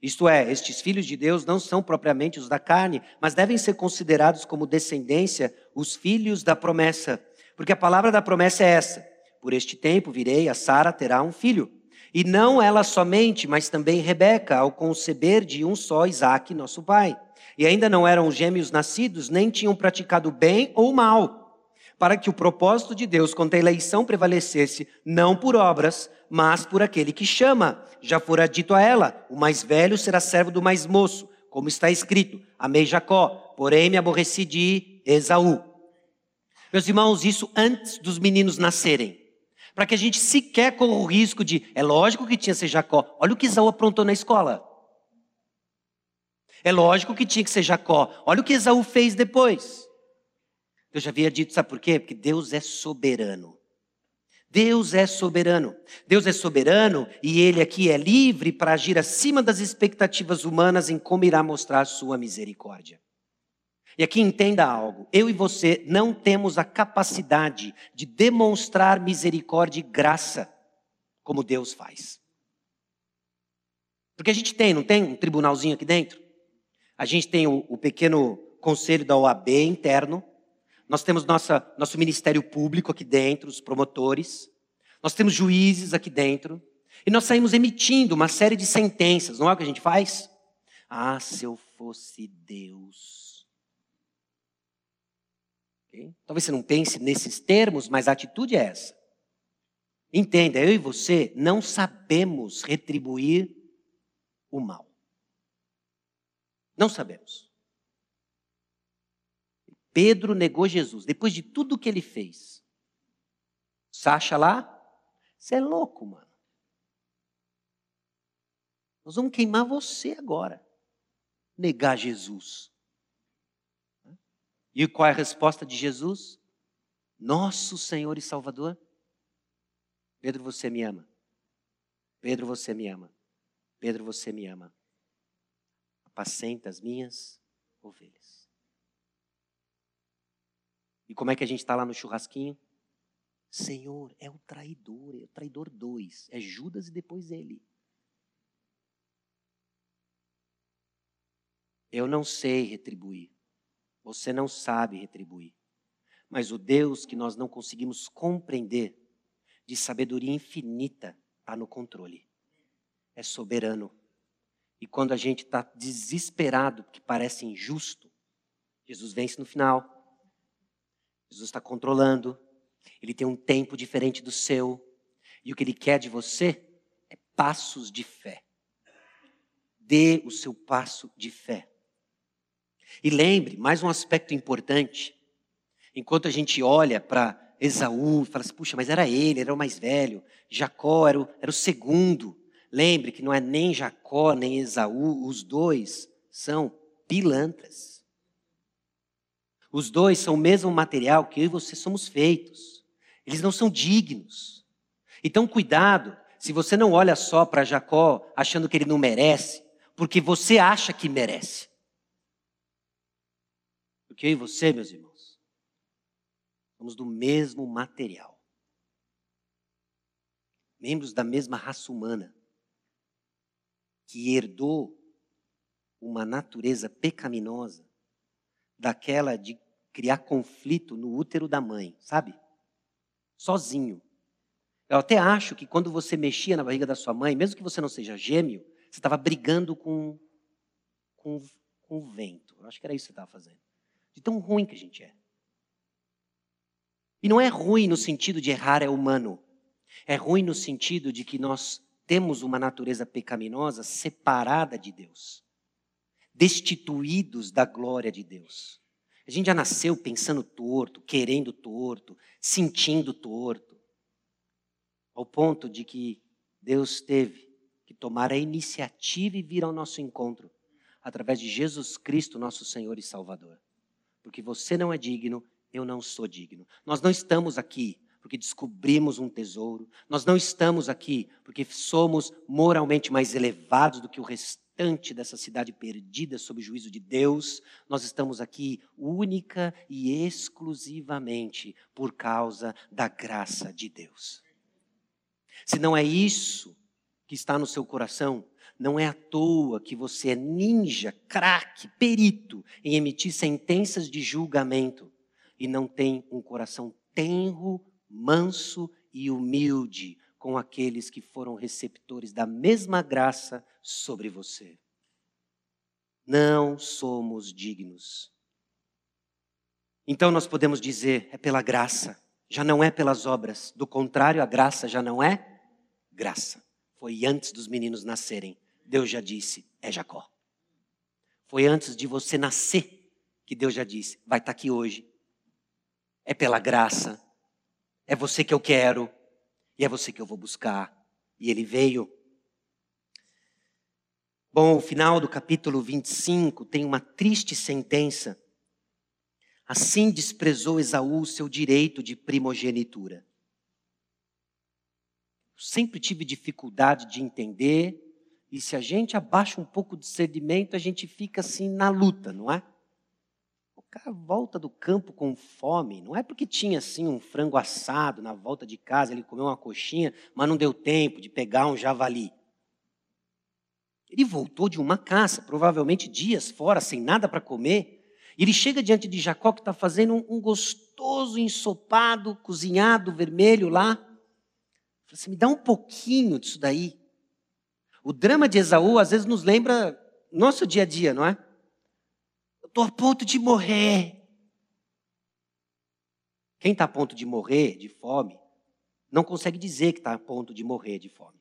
Isto é, estes filhos de Deus não são propriamente os da carne, mas devem ser considerados como descendência os filhos da promessa. Porque a palavra da promessa é essa: Por este tempo virei, a Sara terá um filho. E não ela somente, mas também Rebeca, ao conceber de um só Isaac, nosso pai e ainda não eram gêmeos nascidos, nem tinham praticado bem ou mal, para que o propósito de Deus quanto à eleição prevalecesse, não por obras, mas por aquele que chama. Já fora dito a ela: o mais velho será servo do mais moço, como está escrito: Amei Jacó, porém me aborreci de Esaú. Meus irmãos, isso antes dos meninos nascerem. Para que a gente sequer corra o risco de, é lógico que tinha ser Jacó. Olha o que Esaú aprontou na escola. É lógico que tinha que ser Jacó. Olha o que Esaú fez depois. Eu já havia dito, sabe por quê? Porque Deus é soberano. Deus é soberano. Deus é soberano e Ele aqui é livre para agir acima das expectativas humanas em como irá mostrar sua misericórdia. E aqui entenda algo: eu e você não temos a capacidade de demonstrar misericórdia e graça como Deus faz. Porque a gente tem, não tem um tribunalzinho aqui dentro? A gente tem o, o pequeno conselho da OAB interno. Nós temos nossa, nosso ministério público aqui dentro, os promotores. Nós temos juízes aqui dentro. E nós saímos emitindo uma série de sentenças, não é o que a gente faz? Ah, se eu fosse Deus. Talvez você não pense nesses termos, mas a atitude é essa. Entenda, eu e você não sabemos retribuir o mal. Não sabemos. Pedro negou Jesus, depois de tudo que ele fez. Sacha lá, você é louco, mano. Nós vamos queimar você agora. Negar Jesus. E qual é a resposta de Jesus? Nosso Senhor e Salvador. Pedro, você me ama. Pedro, você me ama. Pedro, você me ama apacenta as minhas ovelhas. E como é que a gente está lá no churrasquinho? Senhor, é o traidor, é o traidor dois, é Judas e depois ele. Eu não sei retribuir, você não sabe retribuir, mas o Deus que nós não conseguimos compreender, de sabedoria infinita, está no controle, é soberano. E quando a gente está desesperado, porque parece injusto, Jesus vence no final. Jesus está controlando. Ele tem um tempo diferente do seu. E o que ele quer de você é passos de fé. Dê o seu passo de fé. E lembre, mais um aspecto importante. Enquanto a gente olha para Esaú e fala assim, puxa, mas era ele, era o mais velho. Jacó era o, era o segundo. Lembre que não é nem Jacó nem Esaú, os dois são pilantras. Os dois são o mesmo material que eu e você somos feitos. Eles não são dignos. Então, cuidado, se você não olha só para Jacó achando que ele não merece, porque você acha que merece. Porque eu e você, meus irmãos, somos do mesmo material. Membros da mesma raça humana, que herdou uma natureza pecaminosa daquela de criar conflito no útero da mãe, sabe? Sozinho. Eu até acho que quando você mexia na barriga da sua mãe, mesmo que você não seja gêmeo, você estava brigando com, com, com o vento. Eu acho que era isso que você estava fazendo. De tão ruim que a gente é. E não é ruim no sentido de errar é humano. É ruim no sentido de que nós temos uma natureza pecaminosa separada de Deus destituídos da glória de Deus. A gente já nasceu pensando torto, querendo torto, sentindo torto, ao ponto de que Deus teve que tomar a iniciativa e vir ao nosso encontro através de Jesus Cristo, nosso Senhor e Salvador. Porque você não é digno, eu não sou digno. Nós não estamos aqui porque descobrimos um tesouro. Nós não estamos aqui porque somos moralmente mais elevados do que o restante dessa cidade perdida sob o juízo de Deus, nós estamos aqui única e exclusivamente por causa da graça de Deus. Se não é isso que está no seu coração, não é à toa que você é ninja, craque, perito em emitir sentenças de julgamento e não tem um coração tenro, manso e humilde com aqueles que foram receptores da mesma graça sobre você. Não somos dignos. Então nós podemos dizer, é pela graça, já não é pelas obras. Do contrário, a graça já não é graça. Foi antes dos meninos nascerem. Deus já disse, é Jacó. Foi antes de você nascer que Deus já disse, vai estar aqui hoje. É pela graça. É você que eu quero. E é você que eu vou buscar. E ele veio. Bom, o final do capítulo 25 tem uma triste sentença. Assim desprezou Esaú o seu direito de primogenitura. Sempre tive dificuldade de entender, e se a gente abaixa um pouco de sedimento, a gente fica assim na luta, não é? cara volta do campo com fome, não é porque tinha assim um frango assado na volta de casa, ele comeu uma coxinha, mas não deu tempo de pegar um javali. Ele voltou de uma caça, provavelmente dias fora, sem nada para comer. E ele chega diante de Jacó, que está fazendo um, um, gostoso ensopado, cozinhado, vermelho lá. Fala assim: me dá um pouquinho disso daí. O drama de Esaú às vezes nos lembra nosso dia a dia, não é? Estou a ponto de morrer. Quem está a ponto de morrer de fome, não consegue dizer que está a ponto de morrer de fome.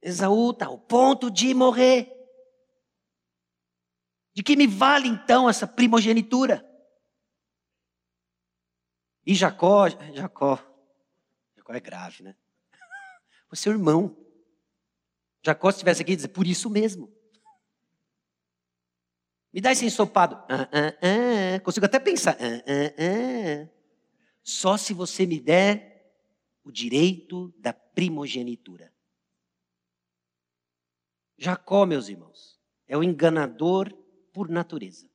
Esaú está ao ponto de morrer. De que me vale então essa primogenitura? E Jacó, Jacó, Jacó é grave, né? O seu irmão. Jacó, se estivesse aqui, dizer, por isso mesmo. Me dá esse ensopado. Ah, ah, ah. Consigo até pensar. Ah, ah, ah. Só se você me der o direito da primogenitura. Jacó, meus irmãos, é o enganador por natureza.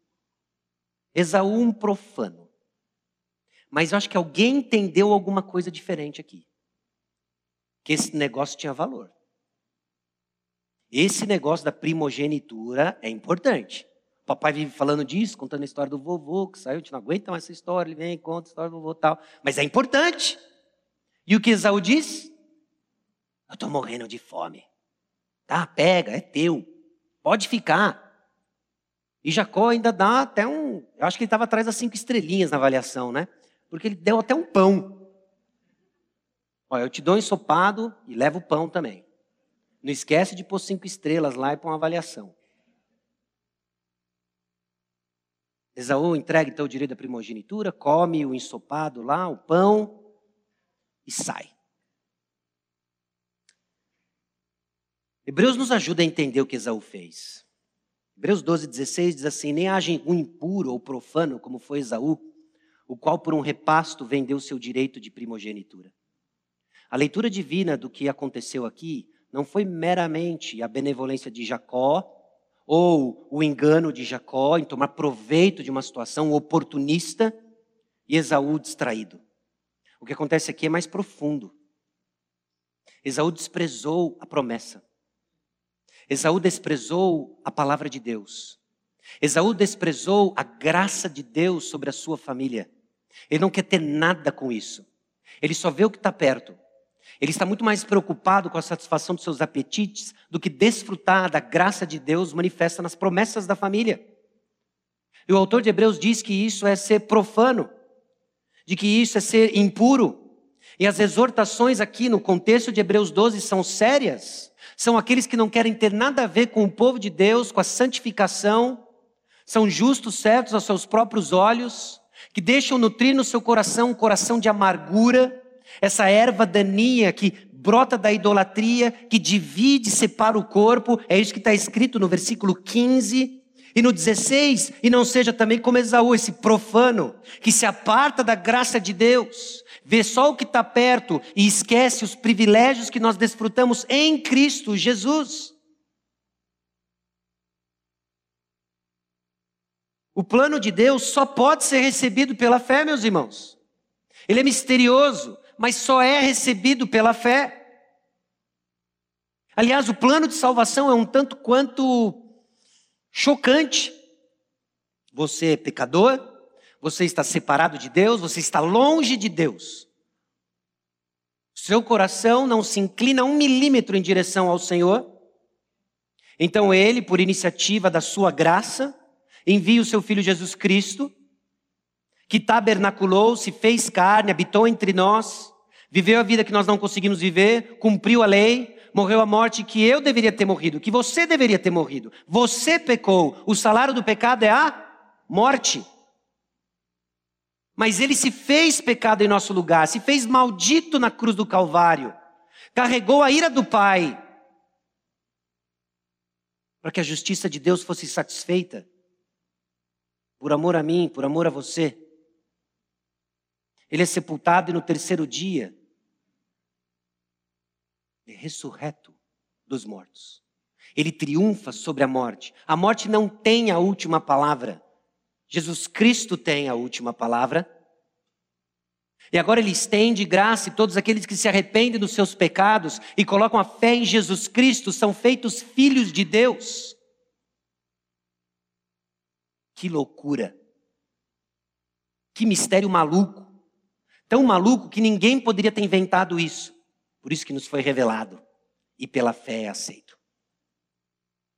Esaú, um profano. Mas eu acho que alguém entendeu alguma coisa diferente aqui. Que esse negócio tinha valor. Esse negócio da primogenitura é importante. O papai vive falando disso, contando a história do vovô, que saiu, a gente não aguenta mais essa história, ele vem, conta a história do vovô e tal. Mas é importante. E o que Esaú diz? Eu estou morrendo de fome. Tá, pega, é teu. Pode ficar. E Jacó ainda dá até um. Eu acho que ele estava atrás das cinco estrelinhas na avaliação, né? Porque ele deu até um pão. Olha, eu te dou um ensopado e levo o pão também. Não esquece de pôr cinco estrelas lá e pôr uma avaliação. Esaú entrega então o direito da primogenitura, come o ensopado lá, o pão e sai. Hebreus nos ajuda a entender o que Esaú fez. Hebreus 12, 16 diz assim: Nem haja um impuro ou profano, como foi Esaú, o qual por um repasto vendeu seu direito de primogenitura. A leitura divina do que aconteceu aqui não foi meramente a benevolência de Jacó ou o engano de Jacó em tomar proveito de uma situação oportunista e Esaú distraído. O que acontece aqui é mais profundo. Esaú desprezou a promessa. Esaú desprezou a palavra de Deus. Esaú desprezou a graça de Deus sobre a sua família. Ele não quer ter nada com isso. Ele só vê o que está perto. Ele está muito mais preocupado com a satisfação dos seus apetites do que desfrutar da graça de Deus manifesta nas promessas da família. E o autor de Hebreus diz que isso é ser profano, de que isso é ser impuro. E as exortações aqui no contexto de Hebreus 12 são sérias. São aqueles que não querem ter nada a ver com o povo de Deus, com a santificação, são justos, certos aos seus próprios olhos, que deixam nutrir no seu coração um coração de amargura, essa erva daninha que brota da idolatria, que divide, separa o corpo, é isso que está escrito no versículo 15. E no 16, e não seja também como Esaú, esse profano, que se aparta da graça de Deus, vê só o que está perto e esquece os privilégios que nós desfrutamos em Cristo Jesus. O plano de Deus só pode ser recebido pela fé, meus irmãos. Ele é misterioso, mas só é recebido pela fé. Aliás, o plano de salvação é um tanto quanto chocante. Você é pecador, você está separado de Deus, você está longe de Deus. Seu coração não se inclina um milímetro em direção ao Senhor. Então ele, por iniciativa da sua graça, envia o seu filho Jesus Cristo que tabernaculou, se fez carne, habitou entre nós, viveu a vida que nós não conseguimos viver, cumpriu a lei, morreu a morte que eu deveria ter morrido, que você deveria ter morrido. Você pecou, o salário do pecado é a morte. Mas ele se fez pecado em nosso lugar, se fez maldito na cruz do Calvário, carregou a ira do Pai, para que a justiça de Deus fosse satisfeita, por amor a mim, por amor a você. Ele é sepultado e no terceiro dia é ressurreto dos mortos. Ele triunfa sobre a morte. A morte não tem a última palavra. Jesus Cristo tem a última palavra. E agora ele estende graça e todos aqueles que se arrependem dos seus pecados e colocam a fé em Jesus Cristo são feitos filhos de Deus. Que loucura! Que mistério maluco! Tão maluco que ninguém poderia ter inventado isso. Por isso que nos foi revelado e pela fé é aceito.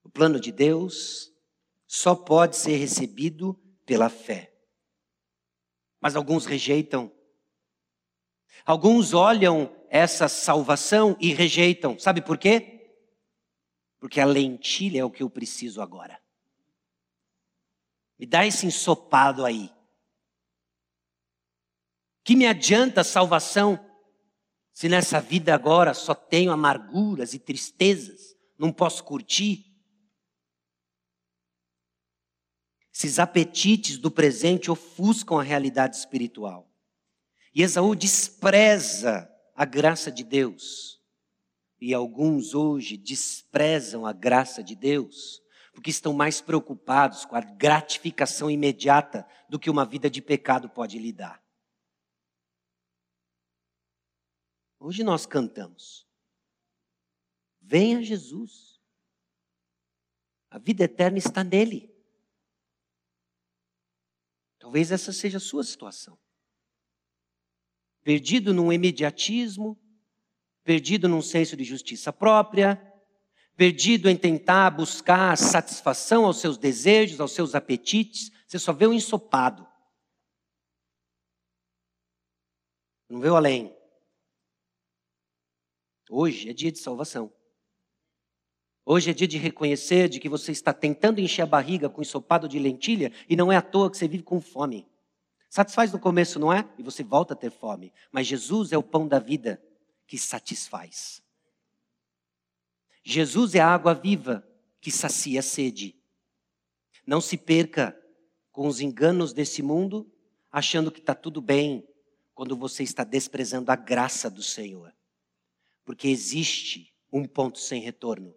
O plano de Deus só pode ser recebido pela fé. Mas alguns rejeitam. Alguns olham essa salvação e rejeitam. Sabe por quê? Porque a lentilha é o que eu preciso agora. Me dá esse ensopado aí. Que me adianta a salvação se nessa vida agora só tenho amarguras e tristezas, não posso curtir? Esses apetites do presente ofuscam a realidade espiritual. E Esaú despreza a graça de Deus. E alguns hoje desprezam a graça de Deus, porque estão mais preocupados com a gratificação imediata do que uma vida de pecado pode lhe dar. Hoje nós cantamos. Venha Jesus. A vida eterna está nele. Talvez essa seja a sua situação. Perdido num imediatismo, perdido num senso de justiça própria, perdido em tentar buscar satisfação aos seus desejos, aos seus apetites, você só vê o ensopado. Não vê o além. Hoje é dia de salvação. Hoje é dia de reconhecer de que você está tentando encher a barriga com ensopado de lentilha e não é à toa que você vive com fome. Satisfaz no começo, não é? E você volta a ter fome. Mas Jesus é o pão da vida que satisfaz. Jesus é a água viva que sacia a sede. Não se perca com os enganos desse mundo, achando que está tudo bem, quando você está desprezando a graça do Senhor. Porque existe um ponto sem retorno.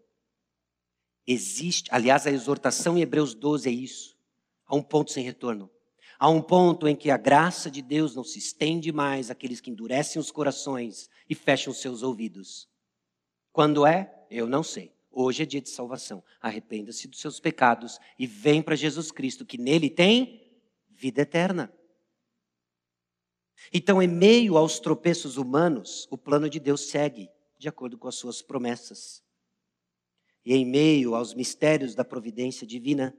Existe, aliás, a exortação em Hebreus 12 é isso. Há um ponto sem retorno. Há um ponto em que a graça de Deus não se estende mais àqueles que endurecem os corações e fecham seus ouvidos. Quando é? Eu não sei. Hoje é dia de salvação. Arrependa-se dos seus pecados e vem para Jesus Cristo, que nele tem vida eterna. Então, em meio aos tropeços humanos, o plano de Deus segue de acordo com as suas promessas. E em meio aos mistérios da providência divina,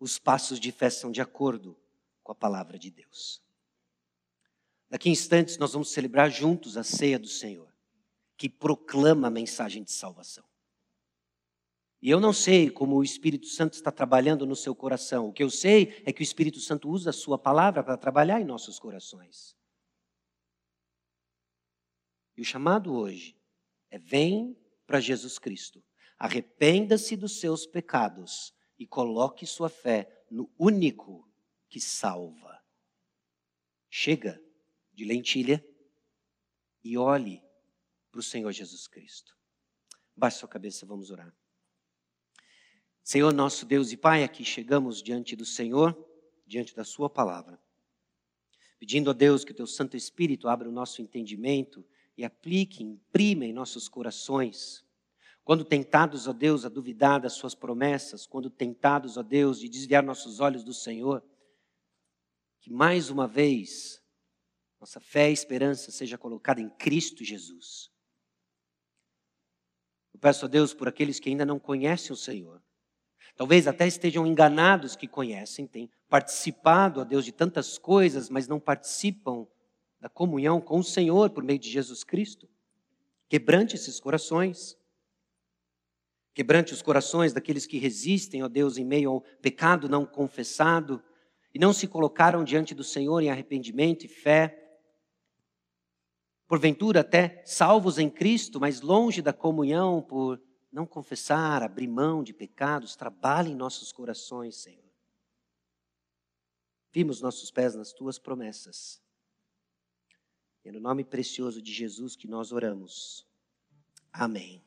os passos de fé são de acordo com a palavra de Deus. Daqui a instantes nós vamos celebrar juntos a ceia do Senhor, que proclama a mensagem de salvação. E eu não sei como o Espírito Santo está trabalhando no seu coração. O que eu sei é que o Espírito Santo usa a sua palavra para trabalhar em nossos corações. E o chamado hoje é: vem para Jesus Cristo, arrependa-se dos seus pecados e coloque sua fé no único que salva. Chega de lentilha e olhe para o Senhor Jesus Cristo. Baixe sua cabeça, vamos orar. Senhor nosso Deus e Pai, aqui chegamos diante do Senhor, diante da Sua palavra, pedindo a Deus que o Teu Santo Espírito abra o nosso entendimento e aplique, imprima em nossos corações. Quando tentados, ó Deus, a duvidar das Suas promessas, quando tentados, ó Deus, de desviar nossos olhos do Senhor, que mais uma vez nossa fé e esperança seja colocada em Cristo Jesus. Eu peço a Deus por aqueles que ainda não conhecem o Senhor. Talvez até estejam enganados que conhecem, têm participado, a Deus, de tantas coisas, mas não participam da comunhão com o Senhor por meio de Jesus Cristo. Quebrante esses corações. Quebrante os corações daqueles que resistem, ó Deus, em meio ao pecado não confessado, e não se colocaram diante do Senhor em arrependimento e fé, porventura até salvos em Cristo, mas longe da comunhão por não confessar, abrir mão de pecados, trabalhe em nossos corações, Senhor. Vimos nossos pés nas tuas promessas. É no nome precioso de Jesus que nós oramos. Amém.